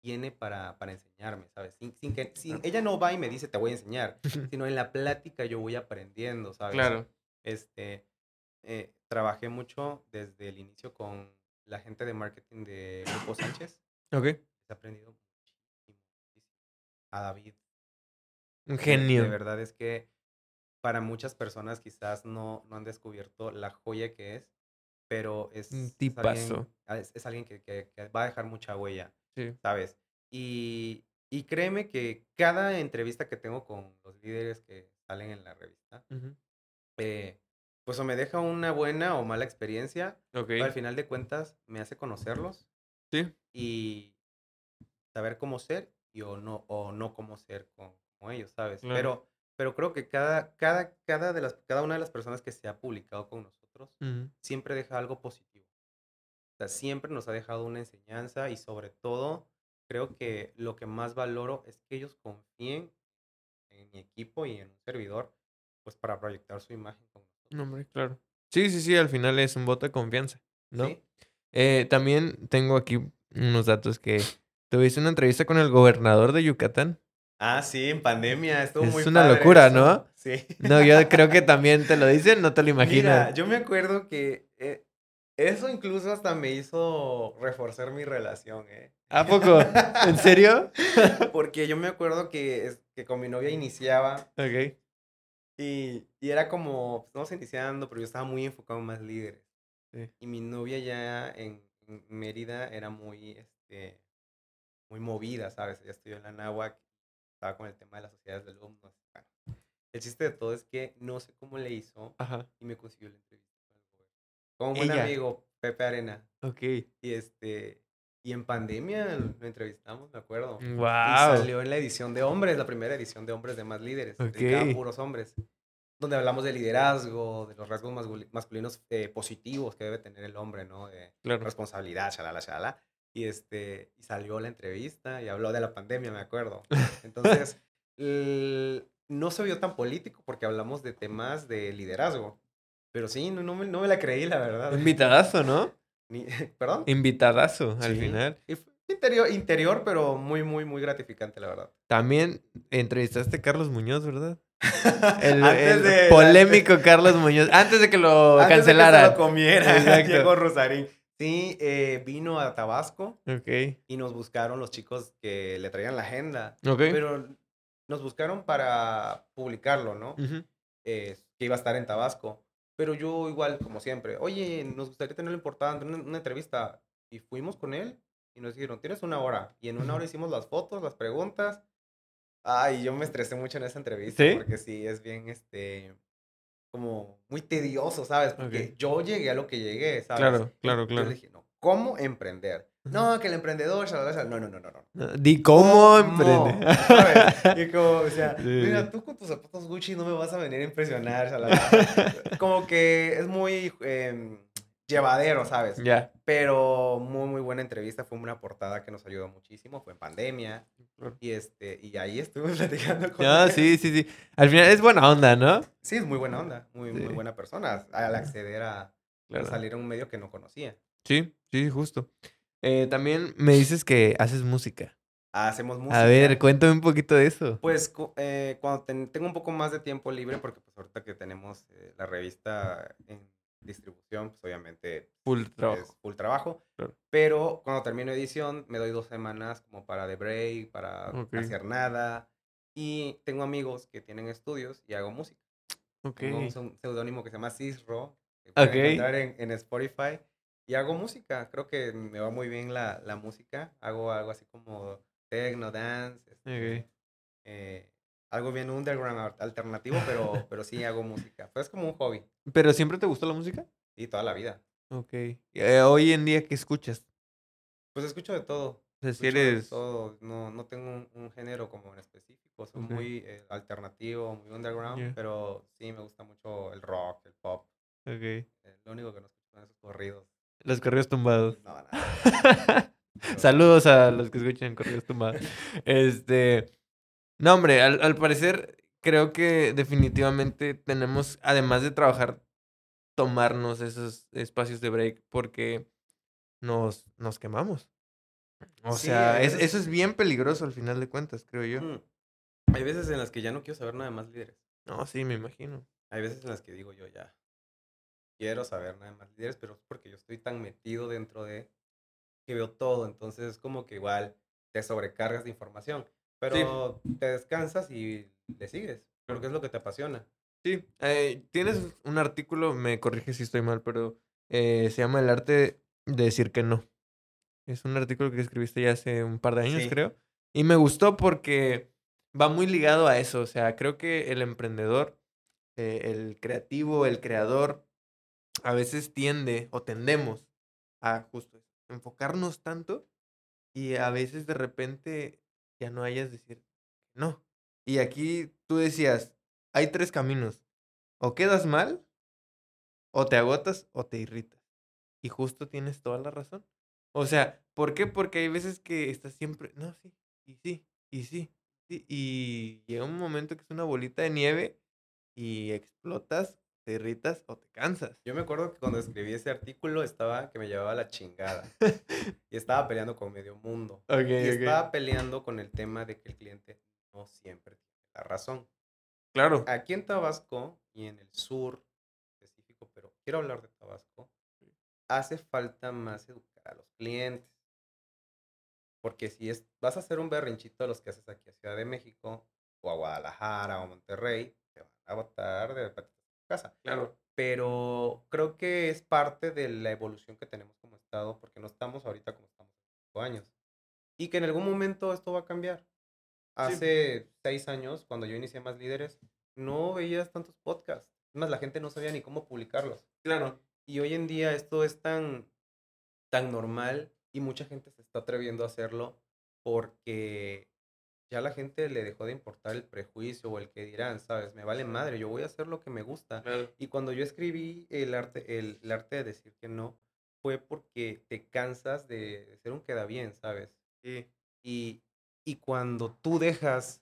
Speaker 2: tiene para, para enseñarme, ¿sabes? Sin, sin que, sin, ella no va y me dice te voy a enseñar, sino en la plática yo voy aprendiendo, ¿sabes?
Speaker 1: Claro.
Speaker 2: Este, eh, trabajé mucho desde el inicio con la gente de marketing de Grupo Sánchez.
Speaker 1: Ok.
Speaker 2: He aprendido muchísimo. A David.
Speaker 1: Un genio.
Speaker 2: De verdad es que para muchas personas quizás no, no han descubierto la joya que es, pero es,
Speaker 1: Un
Speaker 2: es
Speaker 1: tipazo.
Speaker 2: alguien, ah, es, es alguien que, que- que va a dejar mucha huella,
Speaker 1: Sí.
Speaker 2: ¿sabes? Y, y créeme que cada entrevista que tengo con los líderes que salen en la revista, eh, pues o me deja una buena o mala experiencia,
Speaker 1: Ok.
Speaker 2: pero al final de cuentas me hace conocerlos
Speaker 1: Sí.
Speaker 2: y saber cómo ser y o no, o no cómo ser con, como ellos, ¿sabes?
Speaker 1: Claro.
Speaker 2: Pero, pero creo que cada, cada, cada, de las, cada una de las personas que se ha publicado con nosotros siempre deja algo positivo. Sea, siempre nos ha dejado una enseñanza y sobre todo creo que lo que más valoro es que ellos confíen en mi equipo y en un servidor, pues para proyectar su imagen con nosotros.
Speaker 1: No, hombre, claro. Sí, sí, sí, al final es un voto de confianza, ¿no?
Speaker 2: ¿sí?
Speaker 1: Eh, también tengo aquí unos datos que tuviste una entrevista con el gobernador de Yucatán.
Speaker 2: Ah, sí, en pandemia, estuvo
Speaker 1: Es
Speaker 2: muy
Speaker 1: una
Speaker 2: padre
Speaker 1: locura,
Speaker 2: eso.
Speaker 1: ¿no?
Speaker 2: Sí.
Speaker 1: No, yo creo que también te lo dicen, no te lo
Speaker 2: Mira,
Speaker 1: imaginas.
Speaker 2: yo me acuerdo que eso incluso hasta me hizo reforzar mi relación, ¿eh?
Speaker 1: ¿A poco? ¿En serio?
Speaker 2: Porque yo me acuerdo que, que con mi novia iniciaba
Speaker 1: Ok.
Speaker 2: Y, y era como, pues, estamos iniciando, pero yo estaba muy enfocado en más líderes.
Speaker 1: Sí.
Speaker 2: Y mi novia ya en, en Mérida era muy, este, muy movida, ¿sabes? Ella estudió en la náhuac, estaba con el tema de las sociedades de alumnos. El chiste de todo es que no sé cómo le hizo
Speaker 1: Ajá.
Speaker 2: y me consiguió la entrevista un buen
Speaker 1: Ella.
Speaker 2: amigo, Pepe Arena.
Speaker 1: Ok.
Speaker 2: Y este, y en pandemia lo entrevistamos, me acuerdo. Y
Speaker 1: Wow.
Speaker 2: salió en la edición de hombres, la primera edición de hombres de más líderes, dedicada a
Speaker 1: Ok.
Speaker 2: puros hombres, donde hablamos de liderazgo, de los rasgos masculi- masculinos eh, positivos que debe tener el hombre, ¿no? De
Speaker 1: Claro.
Speaker 2: responsabilidad, shalala, shalala. Y, este, y salió la entrevista y habló de la pandemia, me acuerdo. Entonces, el- no se vio tan político porque hablamos de temas de liderazgo. Pero sí, no, no, me, no me la creí, la verdad.
Speaker 1: Invitadazo, ¿no?
Speaker 2: ¿Perdón?
Speaker 1: Invitadazo al
Speaker 2: Sí.
Speaker 1: final.
Speaker 2: Interior, interior, pero muy, muy, muy gratificante, la verdad.
Speaker 1: También entrevistaste a Carlos Muñoz, ¿verdad? El,
Speaker 2: Antes
Speaker 1: el
Speaker 2: de-
Speaker 1: polémico Carlos Muñoz. Antes de que lo
Speaker 2: Antes de que
Speaker 1: cancelara.
Speaker 2: se lo comiera
Speaker 1: Exacto.
Speaker 2: Diego Rosarín. Sí, eh, vino a Tabasco
Speaker 1: Ok.
Speaker 2: y nos buscaron los chicos que le traían la agenda.
Speaker 1: Ok.
Speaker 2: Pero nos buscaron para publicarlo, ¿no? Eh, que iba a estar en Tabasco. Pero yo igual, como siempre, oye, nos gustaría tenerlo importante, una, una entrevista. Y fuimos con él y nos dijeron, tienes una hora. Y en una hora hicimos las fotos, las preguntas. Ay, yo me estresé mucho en esa entrevista
Speaker 1: ¿Sí?
Speaker 2: porque sí, es bien, este, como muy tedioso, ¿sabes? Porque yo llegué a lo que llegué, ¿sabes?
Speaker 1: Claro, claro,
Speaker 2: yo
Speaker 1: claro.
Speaker 2: le dije, no, ¿cómo emprender? No, que el emprendedor, shalala, no, no, no, no, no.
Speaker 1: Di cómo emprende.
Speaker 2: ¿Sabes? Y como, o sea,
Speaker 1: Sí,
Speaker 2: mira, tú con tus zapatos Gucci no me vas a venir a impresionar, shalala. Como que es muy em, llevadero, ¿sabes?
Speaker 1: Ya.
Speaker 2: Pero muy, muy buena entrevista. Fue una portada que nos ayudó muchísimo. Fue en pandemia. Y, este, y ahí estuvimos platicando con
Speaker 1: No,
Speaker 2: él.
Speaker 1: sí, sí, sí. Al final es buena onda, ¿no?
Speaker 2: Sí, es muy buena onda. Muy,
Speaker 1: Sí.
Speaker 2: muy buena persona. Al acceder a, a
Speaker 1: Claro.
Speaker 2: salir a un medio que no conocía.
Speaker 1: Sí, sí, justo. Eh, también me dices que haces música.
Speaker 2: Hacemos música.
Speaker 1: A ver, cuéntame un poquito de eso.
Speaker 2: Pues eh, cuando ten- tengo un poco más de tiempo libre, porque pues ahorita que tenemos eh, la revista en distribución, pues obviamente
Speaker 1: Full
Speaker 2: es
Speaker 1: trabajo.
Speaker 2: full trabajo.
Speaker 1: Claro.
Speaker 2: Pero cuando termino edición, me doy dos semanas como para de break, para
Speaker 1: Ok.
Speaker 2: hacer nada. Y tengo amigos que tienen estudios y hago música.
Speaker 1: Ok.
Speaker 2: Tengo un seu- seudónimo que se llama Cisro, que pueden
Speaker 1: Ok.
Speaker 2: encontrar en, en Spotify. Y hago música. Creo que me va muy bien la, la música. Hago algo así como techno, dance. este, eh, algo bien underground, al- alternativo, pero, pero sí hago música. Pues es como un hobby.
Speaker 1: ¿Pero siempre te gustó la música?
Speaker 2: Y toda la vida.
Speaker 1: Ok. Eh, hoy en día, ¿qué escuchas?
Speaker 2: Pues escucho de todo.
Speaker 1: O sea,
Speaker 2: de todo. No, no tengo un, un género como en específico. Soy muy eh, alternativo, muy underground. Pero sí me gusta mucho el rock, el pop.
Speaker 1: Ok.
Speaker 2: Eh, lo único que no escucho son esos corridos.
Speaker 1: Los correos tumbados.
Speaker 2: No.
Speaker 1: Saludos a los que escuchan correos tumbados. Este. No, hombre, al, al parecer, creo que definitivamente tenemos, además de trabajar, tomarnos esos espacios de break porque nos, nos quemamos. O
Speaker 2: Sí,
Speaker 1: sea, es-
Speaker 2: veces-
Speaker 1: eso es bien peligroso al final de cuentas, creo yo.
Speaker 2: Mm. Hay veces en las que ya no quiero saber nada más líderes.
Speaker 1: No, sí, me imagino.
Speaker 2: Hay veces en las que digo yo ya quiero saber nada más líderes, pero es porque yo estoy tan metido dentro de que veo todo. Entonces es como que igual te sobrecargas de información. Pero te descansas y le sigues. Porque es lo que te apasiona.
Speaker 1: Sí, eh, tienes un artículo, me corrige si estoy mal, pero eh, se llama El arte de decir que no. Es un artículo que escribiste ya hace un par de años,
Speaker 2: Sí.
Speaker 1: creo. Y me gustó porque va muy ligado a eso. O sea, creo que el emprendedor, eh, el creativo, el creador, a veces tiende o tendemos a justo enfocarnos tanto y a veces de repente ya no hayas decir no. Y aquí tú decías, hay tres caminos. O quedas mal, o te agotas, o te irritas. Y justo tienes toda la razón. O sea, ¿por qué? Porque hay veces que estás siempre, no, sí, y sí, y sí, sí, y llega un momento que es una bolita de nieve y explotas, te irritas o te cansas.
Speaker 2: Yo me acuerdo que cuando escribí ese artículo estaba que me llevaba la chingada. y estaba peleando con medio mundo.
Speaker 1: Ok,
Speaker 2: Y estaba peleando con el tema de que el cliente no siempre tiene la razón.
Speaker 1: Claro.
Speaker 2: Aquí en Tabasco y en el sur específico, pero quiero hablar de Tabasco, hace falta más educar a los clientes. Porque si es, vas a hacer un berrinchito de los que haces aquí a Ciudad de México, o a Guadalajara, o a Monterrey, te van a tarde, de casa.
Speaker 1: Claro.
Speaker 2: Pero creo que es parte de la evolución que tenemos como Estado, porque no estamos ahorita como estamos hace cinco años. Y que en algún momento esto va a cambiar. Hace seis años, cuando yo inicié Más Líderes, no veías tantos podcasts. Es más, la gente no sabía ni cómo publicarlos.
Speaker 1: Claro.
Speaker 2: Y hoy en día esto es tan, tan normal y mucha gente se está atreviendo a hacerlo porque ya la gente le dejó de importar el prejuicio o el que dirán, ¿sabes? Me vale madre, yo voy a hacer lo que me gusta. Y cuando yo escribí el arte, el, arte de decir que no, fue porque te cansas de, ser un queda bien, ¿sabes?
Speaker 1: Sí.
Speaker 2: Y, y cuando tú dejas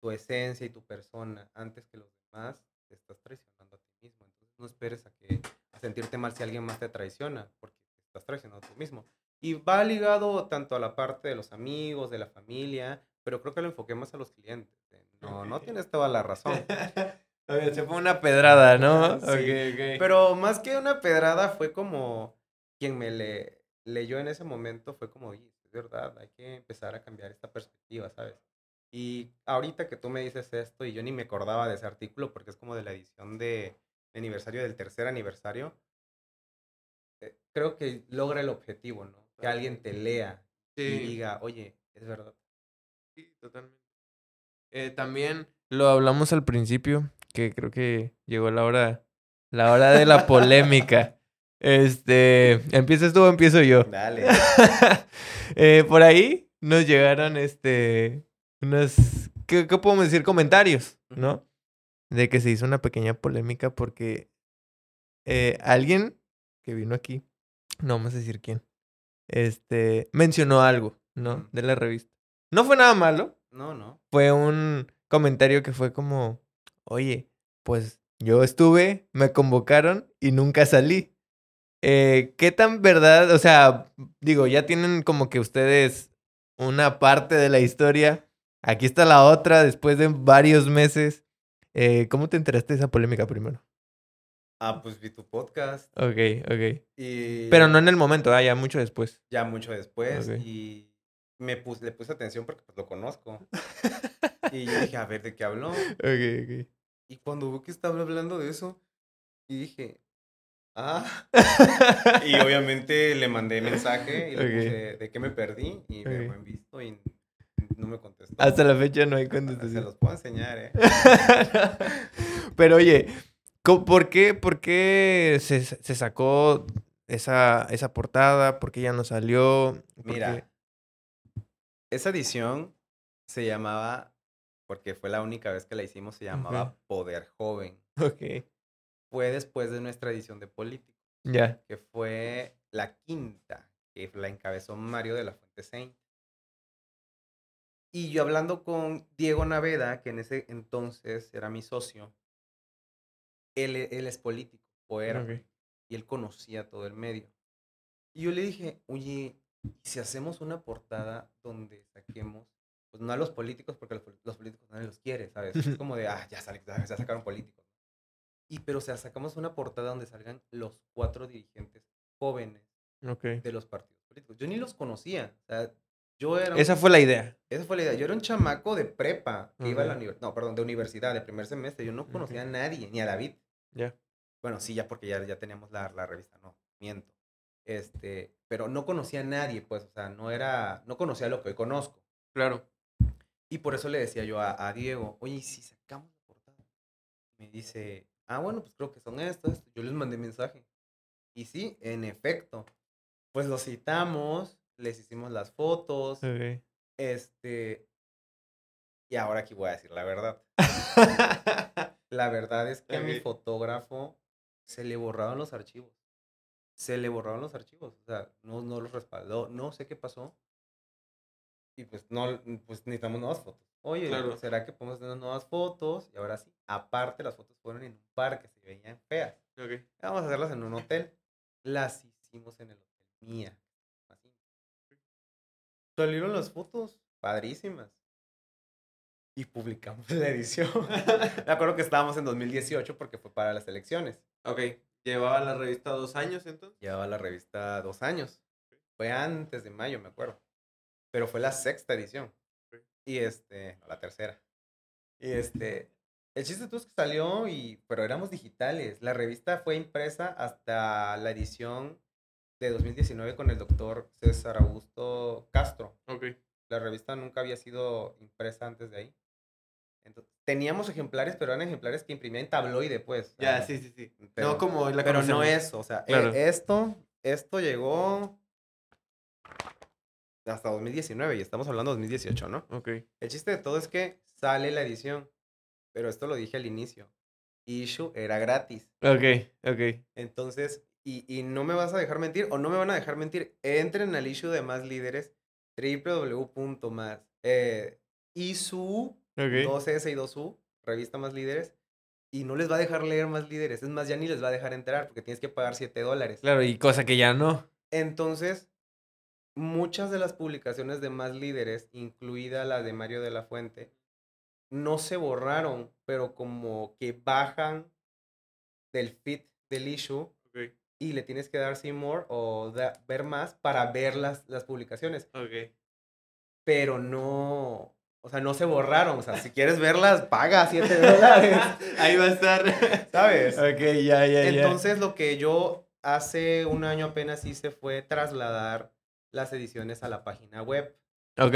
Speaker 2: tu esencia y tu persona antes que los demás, te estás traicionando a ti mismo. Entonces no esperes a, que, a sentirte mal si alguien más te traiciona, porque te estás traicionando a ti mismo. Y va ligado tanto a la parte de los amigos, de la familia, pero creo que lo enfoqué más a los clientes. No, no tienes toda la razón.
Speaker 1: se fue una pedrada, ¿no?
Speaker 2: sí, Pero más que una pedrada fue como quien me le, leyó en ese momento fue como, oye, es verdad, hay que empezar a cambiar esta perspectiva, ¿sabes? Y ahorita que tú me dices esto y yo ni me acordaba de ese artículo porque es como de la edición de, aniversario del tercer aniversario, eh, creo que logra el objetivo, ¿no? Que alguien te lea y diga, oye, es verdad.
Speaker 1: Sí, totalmente. Eh, también lo hablamos al principio, que creo que llegó la hora, la hora de la polémica. Este, ¿empiezas tú o empiezo yo?
Speaker 2: Dale.
Speaker 1: eh, por ahí nos llegaron, este, ¿qué, ¿qué, podemos decir? Comentarios, ¿no? De que se hizo una pequeña polémica porque eh, alguien que vino aquí, no vamos a decir quién, este, mencionó algo, ¿no? De la revista. No fue nada malo.
Speaker 2: No, no.
Speaker 1: Fue un comentario que fue como, oye, pues yo estuve, me convocaron y nunca salí. Eh, ¿Qué tan verdad? O sea, digo, ya tienen como que ustedes una parte de la historia. Aquí está la otra después de varios meses. Eh, ¿Cómo te enteraste de esa polémica primero?
Speaker 2: Ah, pues vi tu podcast.
Speaker 1: Ok, ok. Pero no en el momento, ah, ya mucho después.
Speaker 2: Ya mucho después. Y me puse, le puse atención porque pues lo conozco. y yo dije, a ver, ¿de qué habló? Y cuando vi que estaba hablando de eso, y dije, ah. y obviamente le mandé mensaje y le puse, ¿de qué me perdí? Y me dejó en visto y no me contestó.
Speaker 1: Hasta la fecha no hay contestación.
Speaker 2: Se los puedo enseñar, ¿eh?
Speaker 1: Pero oye, ¿Por qué, por qué se, se, sacó esa, esa portada? ¿Por qué ya no salió?
Speaker 2: Mira, esa edición se llamaba, porque fue la única vez que la hicimos, se llamaba Poder Joven.
Speaker 1: Ok.
Speaker 2: Fue después de nuestra edición de Político.
Speaker 1: Ya.
Speaker 2: Que fue la quinta, que la encabezó Mario de la Fuente Saint. Y yo hablando con Diego Naveda, que en ese entonces era mi socio, él, él es político, o era, y él conocía todo el medio. Y yo le dije, oye, si hacemos una portada donde saquemos, pues no a los políticos, porque los, los políticos nadie los quiere, ¿sabes? Es como de, ah, ya, ya sacaron políticos. Y, pero, o sea, sacamos una portada donde salgan los cuatro dirigentes jóvenes de los partidos políticos. Yo ni los conocía. O sea, yo era...
Speaker 1: Esa fue la idea.
Speaker 2: Esa fue la idea. Yo era un chamaco de prepa que iba a la universidad, no, perdón, de universidad, de primer semestre. Yo no conocía a nadie, ni a David.
Speaker 1: Ya.
Speaker 2: Bueno, sí, ya porque ya, ya teníamos la, la revista, no, miento. Este, pero no conocía a nadie, pues, o sea, no era, no conocía lo que hoy conozco.
Speaker 1: Claro.
Speaker 2: Y por eso le decía yo a, a Diego, oye, si sacamos la portada? Me dice, ah, bueno, pues creo que son estas. Yo les mandé mensaje. Y sí, en efecto, pues los citamos, les hicimos las fotos. Este, y ahora aquí voy a decir la verdad. La verdad es que a mi fotógrafo se le borraron los archivos. Se le borraron los archivos. O sea, no, no los respaldó. No sé qué pasó. Y pues no, pues necesitamos nuevas fotos. Oye, ¿será que podemos tener nuevas fotos? Y ahora sí, aparte las fotos fueron en un parque, se veían feas. Vamos a hacerlas en un hotel. Las hicimos en el hotel mía. Así. Salieron las fotos, padrísimas y publicamos la edición. Me acuerdo que estábamos en 2018 porque fue para las elecciones.
Speaker 1: Ok. ¿Llevaba la revista dos años entonces?
Speaker 2: Llevaba la revista dos años. Fue antes de mayo, me acuerdo. Pero fue la sexta edición. Y este, no, la tercera. Y este, El chiste todo es que salió y, pero éramos digitales. La revista fue impresa hasta la edición de 2019 con el doctor César Augusto Castro.
Speaker 1: Ok.
Speaker 2: La revista nunca había sido impresa antes de ahí. Entonces, teníamos ejemplares, pero eran ejemplares que imprimían en tabloide, pues.
Speaker 1: Ya, sí, sí, sí.
Speaker 2: pero-
Speaker 1: no como la
Speaker 2: Pero no
Speaker 1: conocemos.
Speaker 2: eso, o sea, eh,
Speaker 1: Claro.
Speaker 2: esto, esto llegó hasta 2019 y estamos hablando de 2018, ¿no?
Speaker 1: Ok.
Speaker 2: El chiste de todo es que sale la edición, pero esto lo dije al inicio. Issue era gratis.
Speaker 1: Ok, ok.
Speaker 2: Entonces, y, y no me vas a dejar mentir, o no me van a dejar mentir, entren al issue de Más Líderes, www.más, eh, ISU,
Speaker 1: Ok.
Speaker 2: 2S y 2U, revista Más Líderes, y no les va a dejar leer Más Líderes, es más, ya ni les va a dejar entrar, porque tienes que pagar 7 dólares.
Speaker 1: Claro, y cosa que ya no.
Speaker 2: Entonces, muchas de las publicaciones de Más Líderes, incluida la de Mario de la Fuente, no se borraron, pero como que bajan del feed del issue y le tienes que dar see more o da- ver más para ver las, las publicaciones.
Speaker 1: Ok.
Speaker 2: Pero no, o sea, no se borraron. O sea, si quieres verlas, paga 7 dólares,
Speaker 1: Ahí va a estar.
Speaker 2: ¿sabes?
Speaker 1: ok, ya, ya, ya.
Speaker 2: Entonces, lo que yo hace un año apenas hice fue trasladar las ediciones a la página web.
Speaker 1: Ok.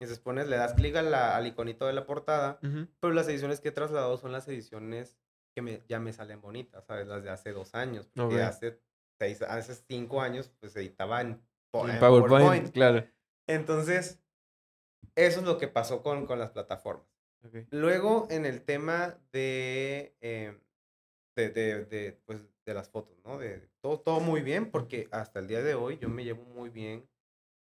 Speaker 2: Entonces pones, le das clic al iconito de la portada,
Speaker 1: Ujú.
Speaker 2: pero las ediciones que he trasladado son las ediciones que me, ya me salen bonitas, ¿sabes? Las de hace dos años. Porque
Speaker 1: Ok.
Speaker 2: hace, seis, hace cinco años, pues editaba en,
Speaker 1: En
Speaker 2: en
Speaker 1: PowerPoint, claro.
Speaker 2: Entonces, eso es lo que pasó con, con las plataformas. Luego, en el tema de, eh, de, de, de, pues, de las fotos, ¿no? De, todo, todo muy bien, porque hasta el día de hoy yo me llevo muy bien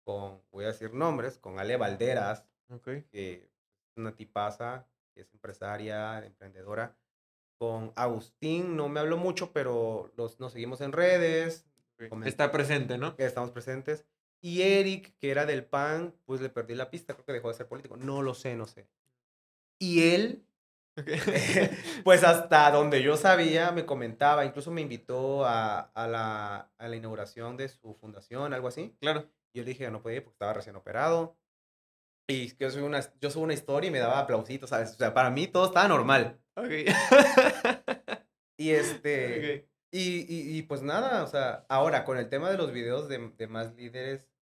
Speaker 2: con, voy a decir nombres, con Ale Valderas,
Speaker 1: Ok.
Speaker 2: que es una tipaza, que es empresaria, emprendedora. Con Agustín, no me hablo mucho, pero los, nos seguimos en redes,
Speaker 1: Está presente, ¿no?
Speaker 2: estamos presentes. Y Eric, que era del PAN, pues le perdí la pista, creo que dejó de ser político. No lo sé, no sé. Y él, pues hasta donde yo sabía, me comentaba, incluso me invitó a, a la, a la inauguración de su fundación, algo así.
Speaker 1: claro.
Speaker 2: Y yo le dije no podía ir porque estaba recién operado. Y que yo subí una, yo subo una historia y me daba aplausitos, ¿sabes? O sea, para mí todo estaba normal.
Speaker 1: Ok.
Speaker 2: Y este... Y, y, pues nada, o sea, ahora con el tema de los videos de, de más líderes,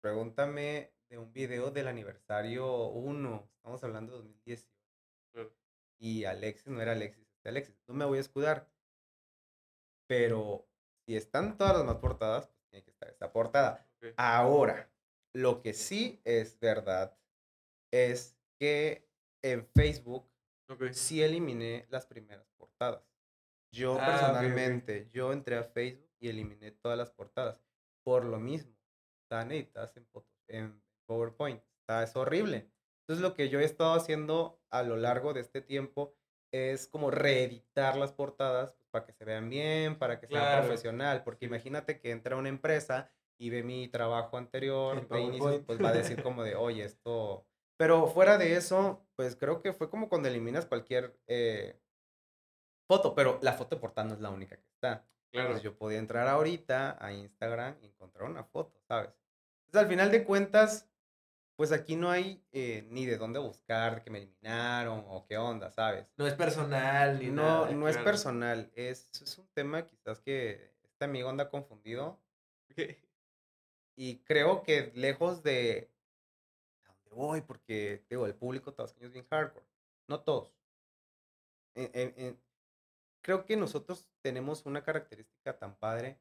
Speaker 2: pregúntame de un video del aniversario 1, estamos hablando de 2010.
Speaker 1: Claro.
Speaker 2: Y Alexis no era Alexis, es Alexis, no me voy a escudar. Pero si están todas las más portadas, pues tiene que estar esta portada.
Speaker 1: Ok.
Speaker 2: Ahora, lo que sí es verdad es que en Facebook
Speaker 1: Ok.
Speaker 2: sí eliminé las primeras portadas. Yo
Speaker 1: Ah,
Speaker 2: personalmente, yo entré a Facebook y eliminé todas las portadas. Por lo mismo, están editadas en, en PowerPoint. Está, es horrible. Entonces lo que yo he estado haciendo a lo largo de este tiempo es como reeditar las portadas pues, para que se vean bien, para que sea
Speaker 1: Claro.
Speaker 2: profesional. Porque imagínate que entra una empresa y ve mi trabajo anterior de inicio, pues va a decir como de, oye, esto... Pero fuera de eso, pues creo que fue como cuando eliminas cualquier eh, foto, pero la foto de portada no es la única que está.
Speaker 1: Claro.
Speaker 2: Entonces yo podía entrar ahorita a Instagram y encontrar una foto, ¿sabes? Entonces al final de cuentas, pues aquí no hay eh, ni de dónde buscar que me eliminaron o qué onda, ¿sabes?
Speaker 1: No es personal ni
Speaker 2: No,
Speaker 1: nada.
Speaker 2: no es personal, es, es un tema quizás que este amigo anda confundido
Speaker 1: Ok.
Speaker 2: y creo que lejos de a dónde voy, porque digo, el público tabasqueño es bien hardcore, no todos. En- en- en- creo que nosotros tenemos una característica tan padre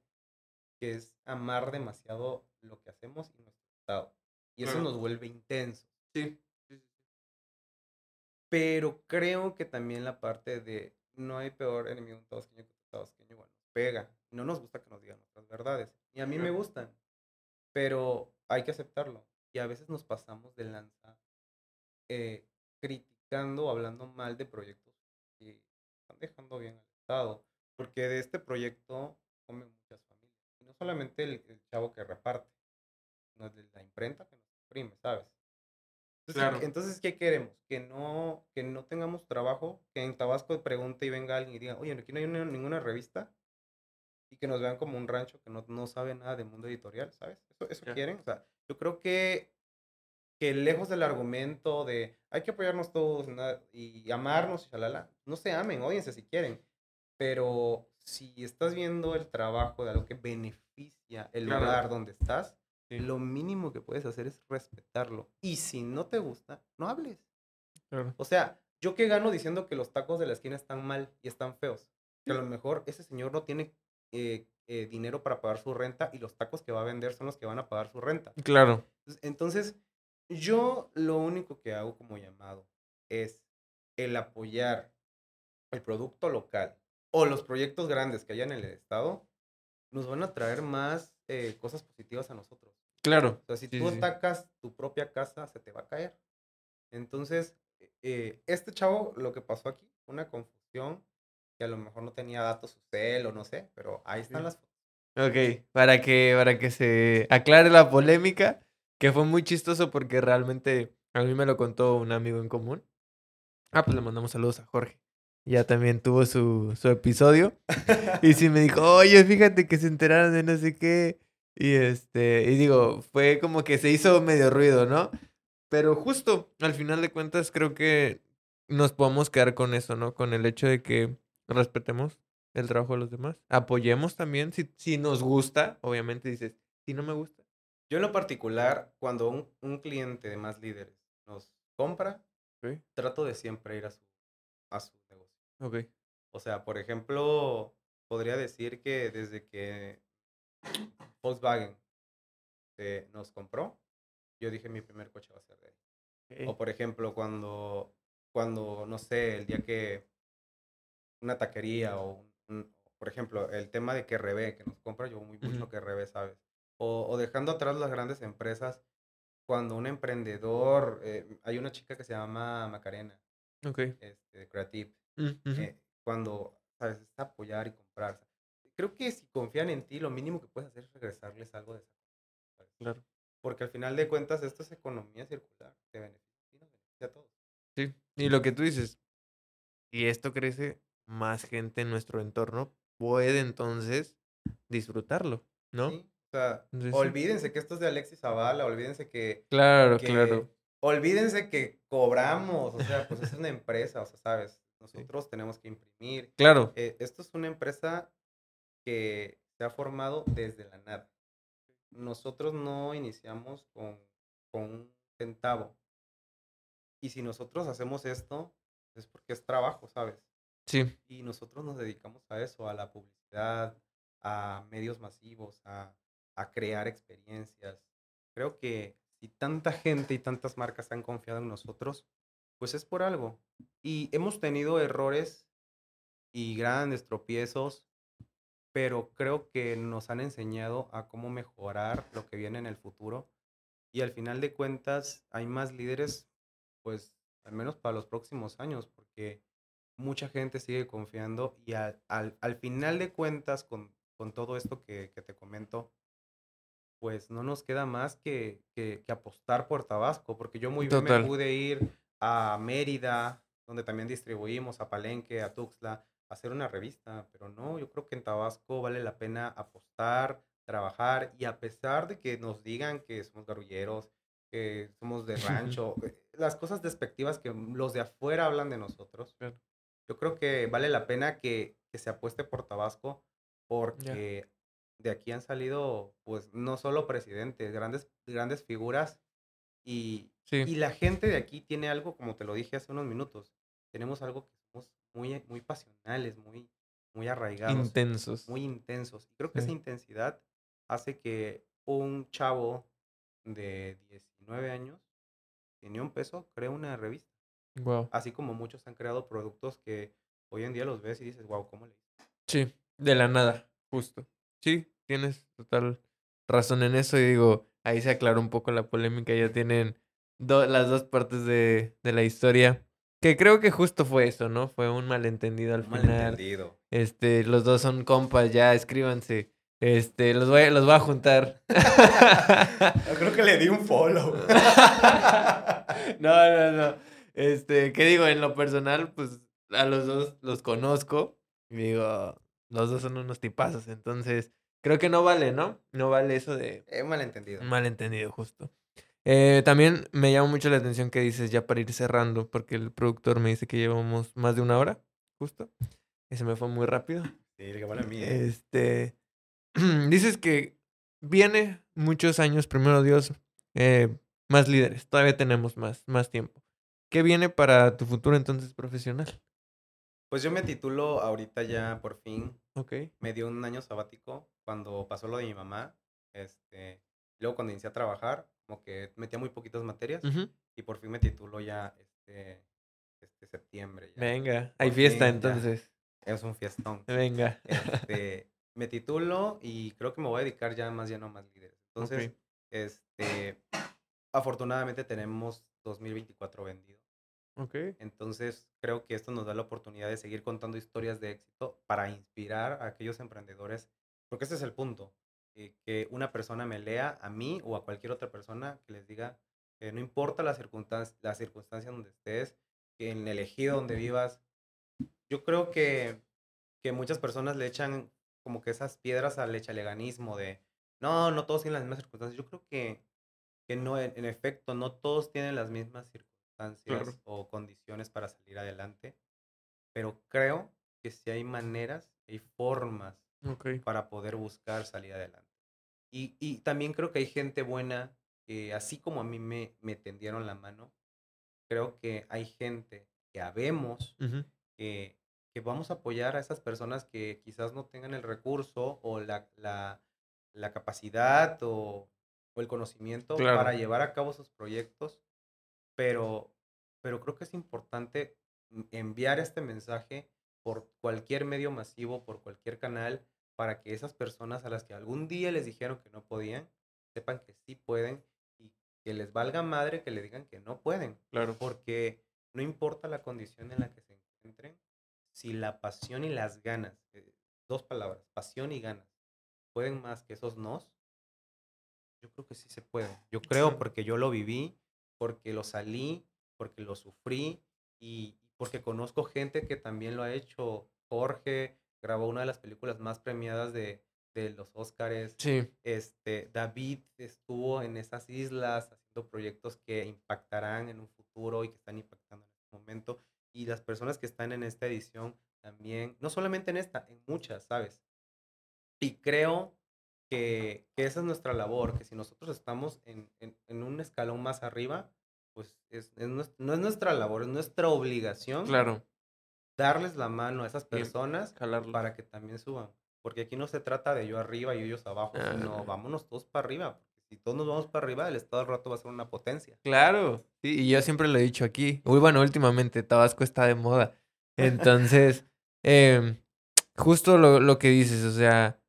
Speaker 2: que es amar demasiado lo que hacemos y nuestro estado. Y eso
Speaker 1: Claro.
Speaker 2: nos vuelve intensos.
Speaker 1: Sí.
Speaker 2: Pero creo que también la parte de no hay peor enemigo un tabasqueño que otro tabasqueño, bueno, pega. No nos gusta que nos digan nuestras verdades. Y a mí me
Speaker 1: Claro.
Speaker 2: gustan. Pero hay que aceptarlo. Y a veces nos pasamos de lanza eh, criticando o hablando mal de proyectos que están dejando bien al Estado. Porque de este proyecto comen muchas familias. Y no solamente el, el chavo que reparte, sino de la imprenta que nos imprime, ¿sabes? Entonces,
Speaker 1: Claro.
Speaker 2: entonces, ¿qué queremos? Que no, que no tengamos trabajo, que en Tabasco pregunte y venga alguien y diga, oye, aquí no hay una- ninguna revista, y que nos vean como un rancho que no, no sabe nada del mundo editorial, ¿sabes? Eso, eso quieren. O sea, yo creo que que lejos del argumento de hay que apoyarnos todos y amarnos y shalala, no se amen, óyense si quieren, pero si estás viendo el trabajo de algo que beneficia el lugar donde estás, lo mínimo que puedes hacer es respetarlo. Y si no te gusta, no hables. O sea, yo qué gano diciendo que los tacos de la esquina están mal y están feos. Que a lo mejor ese señor no tiene eh, eh, dinero para pagar su renta y los tacos que va a vender son los que van a pagar su renta.
Speaker 1: Claro.
Speaker 2: Entonces, yo lo único que hago como llamado es el apoyar el producto local o los proyectos grandes que haya en el estado, nos van a traer más eh, cosas positivas a nosotros.
Speaker 1: Claro.
Speaker 2: O sea, si tú atacas tu propia casa, se te va a caer. Entonces, eh, este chavo, lo que pasó aquí, una confusión, que a lo mejor no tenía datos usted o no sé, pero ahí están las fotos.
Speaker 1: Ok, para que, para que se aclare la polémica, que fue muy chistoso porque realmente a mí me lo contó un amigo en común. Ah, pues le mandamos saludos a Jorge. Ya también tuvo su, su episodio. y sí me dijo, oye, fíjate que se enteraron de no sé qué. Y este, y digo, fue como que se hizo medio ruido, ¿no? Pero justo al final de cuentas creo que nos podemos quedar con eso, ¿no? Con el hecho de que respetemos el trabajo de los demás. Apoyemos también, si, si nos gusta, obviamente dices, si no me gusta.
Speaker 2: Yo en lo particular, cuando un, un cliente de más líderes nos compra, trato de siempre ir a su, a su negocio.
Speaker 1: Ok.
Speaker 2: O sea, por ejemplo, podría decir que desde que Volkswagen eh, nos compró, yo dije mi primer coche va a ser de ahí. O por ejemplo, cuando, cuando, no sé, el día que una taquería o, por ejemplo, el tema de que rebe, que nos compra yo muy mucho que rebe, ¿sabes? O, o, dejando atrás las grandes empresas, cuando un emprendedor, eh, hay una chica que se llama Macarena,
Speaker 1: okay.
Speaker 2: este, Creative, eh, cuando, ¿sabes? Es apoyar y comprar. Creo que si confían en ti, lo mínimo que puedes hacer es regresarles algo de esa
Speaker 1: Claro.
Speaker 2: Porque al final de cuentas esto es economía circular, te beneficia, beneficia a todos.
Speaker 1: Sí, y lo que tú dices, y esto crece, más gente en nuestro entorno puede entonces disfrutarlo, ¿no? Sí.
Speaker 2: O sea, olvídense que esto es de Alexis Zavala, olvídense que...
Speaker 1: Claro, claro.
Speaker 2: Olvídense que cobramos, o sea, pues es una empresa, o sea, sabes, nosotros tenemos que imprimir.
Speaker 1: Claro.
Speaker 2: Eh, esto es una empresa que se ha formado desde la nada. Nosotros no iniciamos con, con un centavo. Y si nosotros hacemos esto, es porque es trabajo, ¿sabes?
Speaker 1: Sí.
Speaker 2: Y nosotros nos dedicamos a eso, a la publicidad, a medios masivos, a, a crear experiencias. Creo que si tanta gente y tantas marcas han confiado en nosotros, pues es por algo. Y hemos tenido errores y grandes tropiezos, pero creo que nos han enseñado a cómo mejorar lo que viene en el futuro. Y al final de cuentas hay más líderes, pues al menos para los próximos años, porque mucha gente sigue confiando y al, al, final de cuentas con, con todo esto que, que, te comento, pues no nos queda más que, que, apostar por Tabasco, porque yo muy bien me pude ir a Mérida, donde también distribuimos, a Palenque, a Tuxtla, hacer una revista, pero no, yo creo que en Tabasco vale la pena apostar, trabajar y a pesar de que nos digan que somos garulleros, que somos de rancho, eh, las cosas despectivas que los de afuera hablan de nosotros, yo creo que vale la pena que, que se apueste por Tabasco porque de aquí han salido, pues, no solo presidentes, grandes, grandes figuras y, y la gente de aquí tiene algo, como te lo dije hace unos minutos, tenemos algo que somos muy, muy pasionales, muy, muy arraigados.
Speaker 1: Intensos.
Speaker 2: Muy intensos. Y creo que esa intensidad hace que un chavo de 19 años, tiene un peso, crea una revista.
Speaker 1: Wow.
Speaker 2: Así como muchos han creado productos que hoy en día los ves y dices, wow, ¿cómo le
Speaker 1: Sí, de la nada, justo. Sí, tienes total razón en eso y digo, ahí se aclaró un poco la polémica, ya tienen las dos partes de, de, la historia. Que creo que justo fue eso, ¿no? Fue un malentendido al un final. Malentendido. Este, los dos son compas, ya escríbanse. Este, los voy, los voy a juntar.
Speaker 2: Yo creo que le di un follow.
Speaker 1: no, no, no. Este, ¿qué digo? En lo personal, pues a los dos los conozco. Y digo, los dos son unos tipazos. Entonces, creo que no vale, ¿no? No vale eso de.
Speaker 2: Un malentendido.
Speaker 1: Malentendido, justo. Eh, también me llama mucho la atención que dices ya para ir cerrando, porque el productor me dice que llevamos más de una hora, justo. Y se me fue muy rápido.
Speaker 2: Sí, que para mí. ¿eh?
Speaker 1: Este, dices que viene muchos años, primero Dios, eh, más líderes. Todavía tenemos más, más tiempo. ¿Qué viene para tu futuro entonces profesional?
Speaker 2: Pues yo me titulo ahorita ya por fin.
Speaker 1: Ok.
Speaker 2: Me dio un año sabático cuando pasó lo de mi mamá. Este, luego cuando inicié a trabajar, como que metía muy poquitas materias y por fin me titulo ya este, este septiembre. ya.
Speaker 1: Venga, hay
Speaker 2: Por
Speaker 1: fiesta
Speaker 2: fin, ya.
Speaker 1: entonces.
Speaker 2: Es un fiestón.
Speaker 1: Venga.
Speaker 2: Este, me titulo y creo que me voy a dedicar ya más lleno a más líderes. Entonces, este, afortunadamente tenemos 2024 vendido.
Speaker 1: Ok.
Speaker 2: Entonces, creo que esto nos da la oportunidad de seguir contando historias de éxito para inspirar a aquellos emprendedores, porque ese es el punto, eh, que una persona me lea a mí o a cualquier otra persona que les diga que no importa la circunstancia, la circunstancia donde estés, que en el ejido donde vivas, yo creo que, que muchas personas le echan como que esas piedras al echaleganismo de, no, no todos tienen las mismas circunstancias. Yo creo que, que no, en, en efecto, no todos tienen las mismas circunstancias
Speaker 1: Claro.
Speaker 2: o condiciones para salir adelante, pero creo que sí hay maneras y formas
Speaker 1: Ok.
Speaker 2: para poder buscar salir adelante. Y, y también creo que hay gente buena que así como a mí me, me tendieron la mano, creo que hay gente que habemos
Speaker 1: Ujú.
Speaker 2: que, que vamos a apoyar a esas personas que quizás no tengan el recurso o la, la, la capacidad o, o el conocimiento
Speaker 1: Claro.
Speaker 2: para llevar a cabo sus proyectos, pero, pero creo que es importante enviar este mensaje por cualquier medio masivo, por cualquier canal, para que esas personas a las que algún día les dijeron que no podían, sepan que sí pueden y que les valga madre que le digan que no pueden
Speaker 1: Claro.
Speaker 2: porque no importa la condición en la que se encuentren, si la pasión y las ganas, eh, dos palabras, pasión y ganas, pueden más que esos nos, yo creo que sí se puede. Yo creo
Speaker 1: Sí.
Speaker 2: porque yo lo viví, porque lo salí, porque lo sufrí y porque conozco gente que también lo ha hecho. Jorge grabó una de las películas más premiadas de, de los Óscares.
Speaker 1: Sí.
Speaker 2: Este, David estuvo en esas islas haciendo proyectos que impactarán en un futuro y que están impactando en este momento. Y las personas que están en esta edición también, no solamente en esta, en muchas, ¿sabes? Y creo que, que esa es nuestra labor, que si nosotros estamos en, en- en un escalón más arriba, pues es, no es nuestra labor, es nuestra obligación
Speaker 1: Claro.
Speaker 2: Darles la mano a esas personas para que también suban. Porque aquí no se trata de yo arriba y ellos abajo,
Speaker 1: Ah,
Speaker 2: sino
Speaker 1: no.
Speaker 2: vámonos todos para arriba. Porque si todos nos vamos para arriba, el Estado al rato va a ser una potencia.
Speaker 1: Claro. Sí, y yo siempre lo he dicho aquí. Uy, bueno, últimamente Tabasco está de moda. Entonces, em, justo lo, lo que dices, o sea,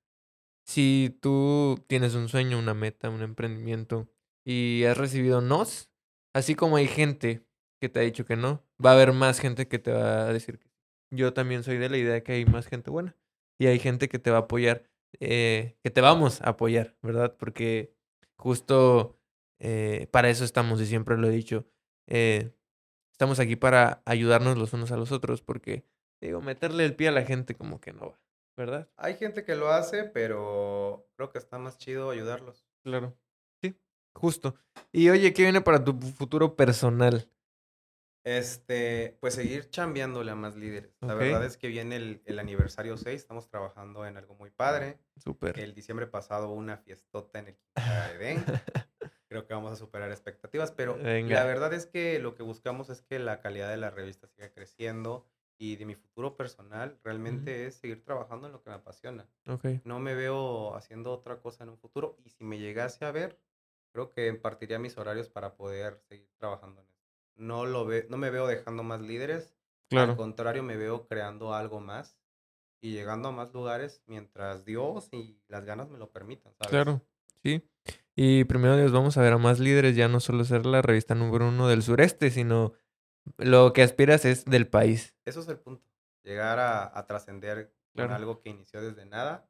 Speaker 1: si tú tienes un sueño, una meta, un emprendimiento y has recibido nos, así como hay gente que te ha dicho que no, va a haber más gente que te va a decir que. Yo también soy de la idea que hay más gente buena y hay gente que te va a apoyar, eh, que te vamos a apoyar, ¿verdad? Porque justo eh, para eso estamos y siempre lo he dicho. eh, estamos aquí para ayudarnos los unos a los otros porque, digo, meterle el pie a la gente como que no va, ¿verdad?
Speaker 2: Hay gente que lo hace, pero creo que está más chido ayudarlos.
Speaker 1: Claro. Sí, justo. Y oye, ¿qué viene para tu futuro personal?
Speaker 2: Este, pues seguir chambeándole a más líderes. La verdad es que viene el, el aniversario 6, estamos trabajando en algo muy padre.
Speaker 1: Súper.
Speaker 2: El diciembre pasado una fiestota en el Edén. Creo que vamos a superar expectativas, pero
Speaker 1: Venga.
Speaker 2: la verdad es que lo que buscamos es que la calidad de la revista siga creciendo y de mi futuro personal realmente es seguir trabajando en lo que me apasiona.
Speaker 1: Ok.
Speaker 2: No me veo haciendo otra cosa en un futuro y si me llegase a ver, creo que partiría mis horarios para poder seguir trabajando en eso. No, lo ve, no me veo dejando más líderes, al
Speaker 1: Claro.
Speaker 2: contrario, me veo creando algo más y llegando a más lugares mientras Dios y las ganas me lo permitan, ¿sabes?
Speaker 1: Claro. Sí. Y primero Dios, vamos a ver a más líderes, ya no solo ser la revista número uno del sureste, sino lo que aspiras es del país.
Speaker 2: Eso es el punto. Llegar a, a trascender con algo que inició desde nada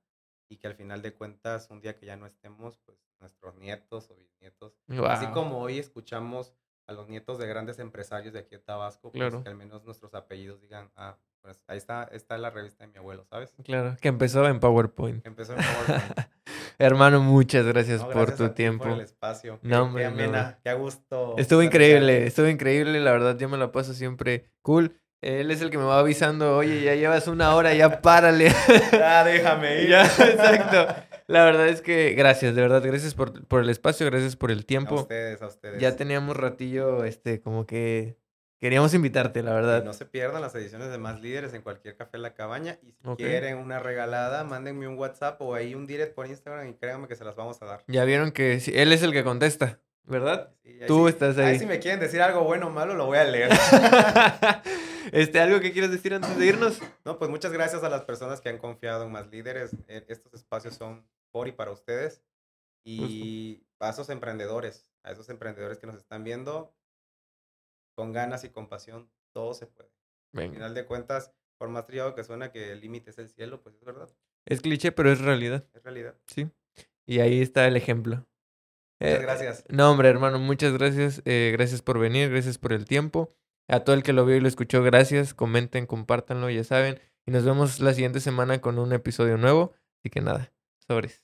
Speaker 2: y que al final de cuentas, un día que ya no estemos, pues nuestros nietos o bisnietos, así como hoy escuchamos a los nietos de grandes empresarios de aquí en Tabasco, pues
Speaker 1: Claro.
Speaker 2: que al menos nuestros apellidos digan, ah, pues ahí está, está la revista de mi abuelo, ¿sabes?
Speaker 1: Claro, que empezó en PowerPoint.
Speaker 2: Empezó en PowerPoint.
Speaker 1: Hermano, muchas gracias
Speaker 2: No,
Speaker 1: por tu
Speaker 2: a ti
Speaker 1: tiempo.
Speaker 2: Por el espacio.
Speaker 1: No,
Speaker 2: qué,
Speaker 1: no.
Speaker 2: qué gusto.
Speaker 1: Estuvo increíble, estuvo increíble, la verdad, yo me la paso siempre cool. Él es el que me va avisando, oye, ya llevas una hora, ya párale.
Speaker 2: Ya, déjame ir.
Speaker 1: ya, exacto. La verdad es que gracias, de verdad, gracias por, por el espacio, gracias por el
Speaker 2: A
Speaker 1: tiempo.
Speaker 2: ustedes, a ustedes.
Speaker 1: Ya teníamos ratillo, este, como que queríamos invitarte, la
Speaker 2: Y
Speaker 1: verdad.
Speaker 2: no se pierdan las ediciones de Más Líderes en cualquier café La Cabaña. Y si quieren una regalada, mándenme un WhatsApp o ahí un direct por Instagram y créanme que se las vamos a dar.
Speaker 1: Ya vieron que sí, él es el que contesta, ¿verdad?
Speaker 2: Sí, ahí
Speaker 1: Tú
Speaker 2: sí-
Speaker 1: estás ahí.
Speaker 2: si me quieren decir algo bueno o malo, lo voy a leer.
Speaker 1: este, ¿algo que quieras decir antes de irnos?
Speaker 2: No, pues muchas gracias a las personas que han confiado en Más Líderes. Eh, Estos espacios son por y para ustedes. Y a esos emprendedores, a esos emprendedores que nos están viendo, con ganas y con pasión, todo se puede. Al
Speaker 1: Venga.
Speaker 2: final de cuentas, por más trillado que suena que el límite es el cielo, pues es verdad,
Speaker 1: Es cliché, pero es realidad,
Speaker 2: es realidad.
Speaker 1: sí. Y ahí está el ejemplo.
Speaker 2: Muchas
Speaker 1: Eh,
Speaker 2: gracias.
Speaker 1: No, hombre, hermano, muchas gracias. eh, gracias por venir, gracias por el tiempo. A todo el que lo vio y lo escuchó, gracias. Comenten, compártanlo, ya saben. Y nos vemos la siguiente semana con un episodio nuevo. Así que nada, sobres.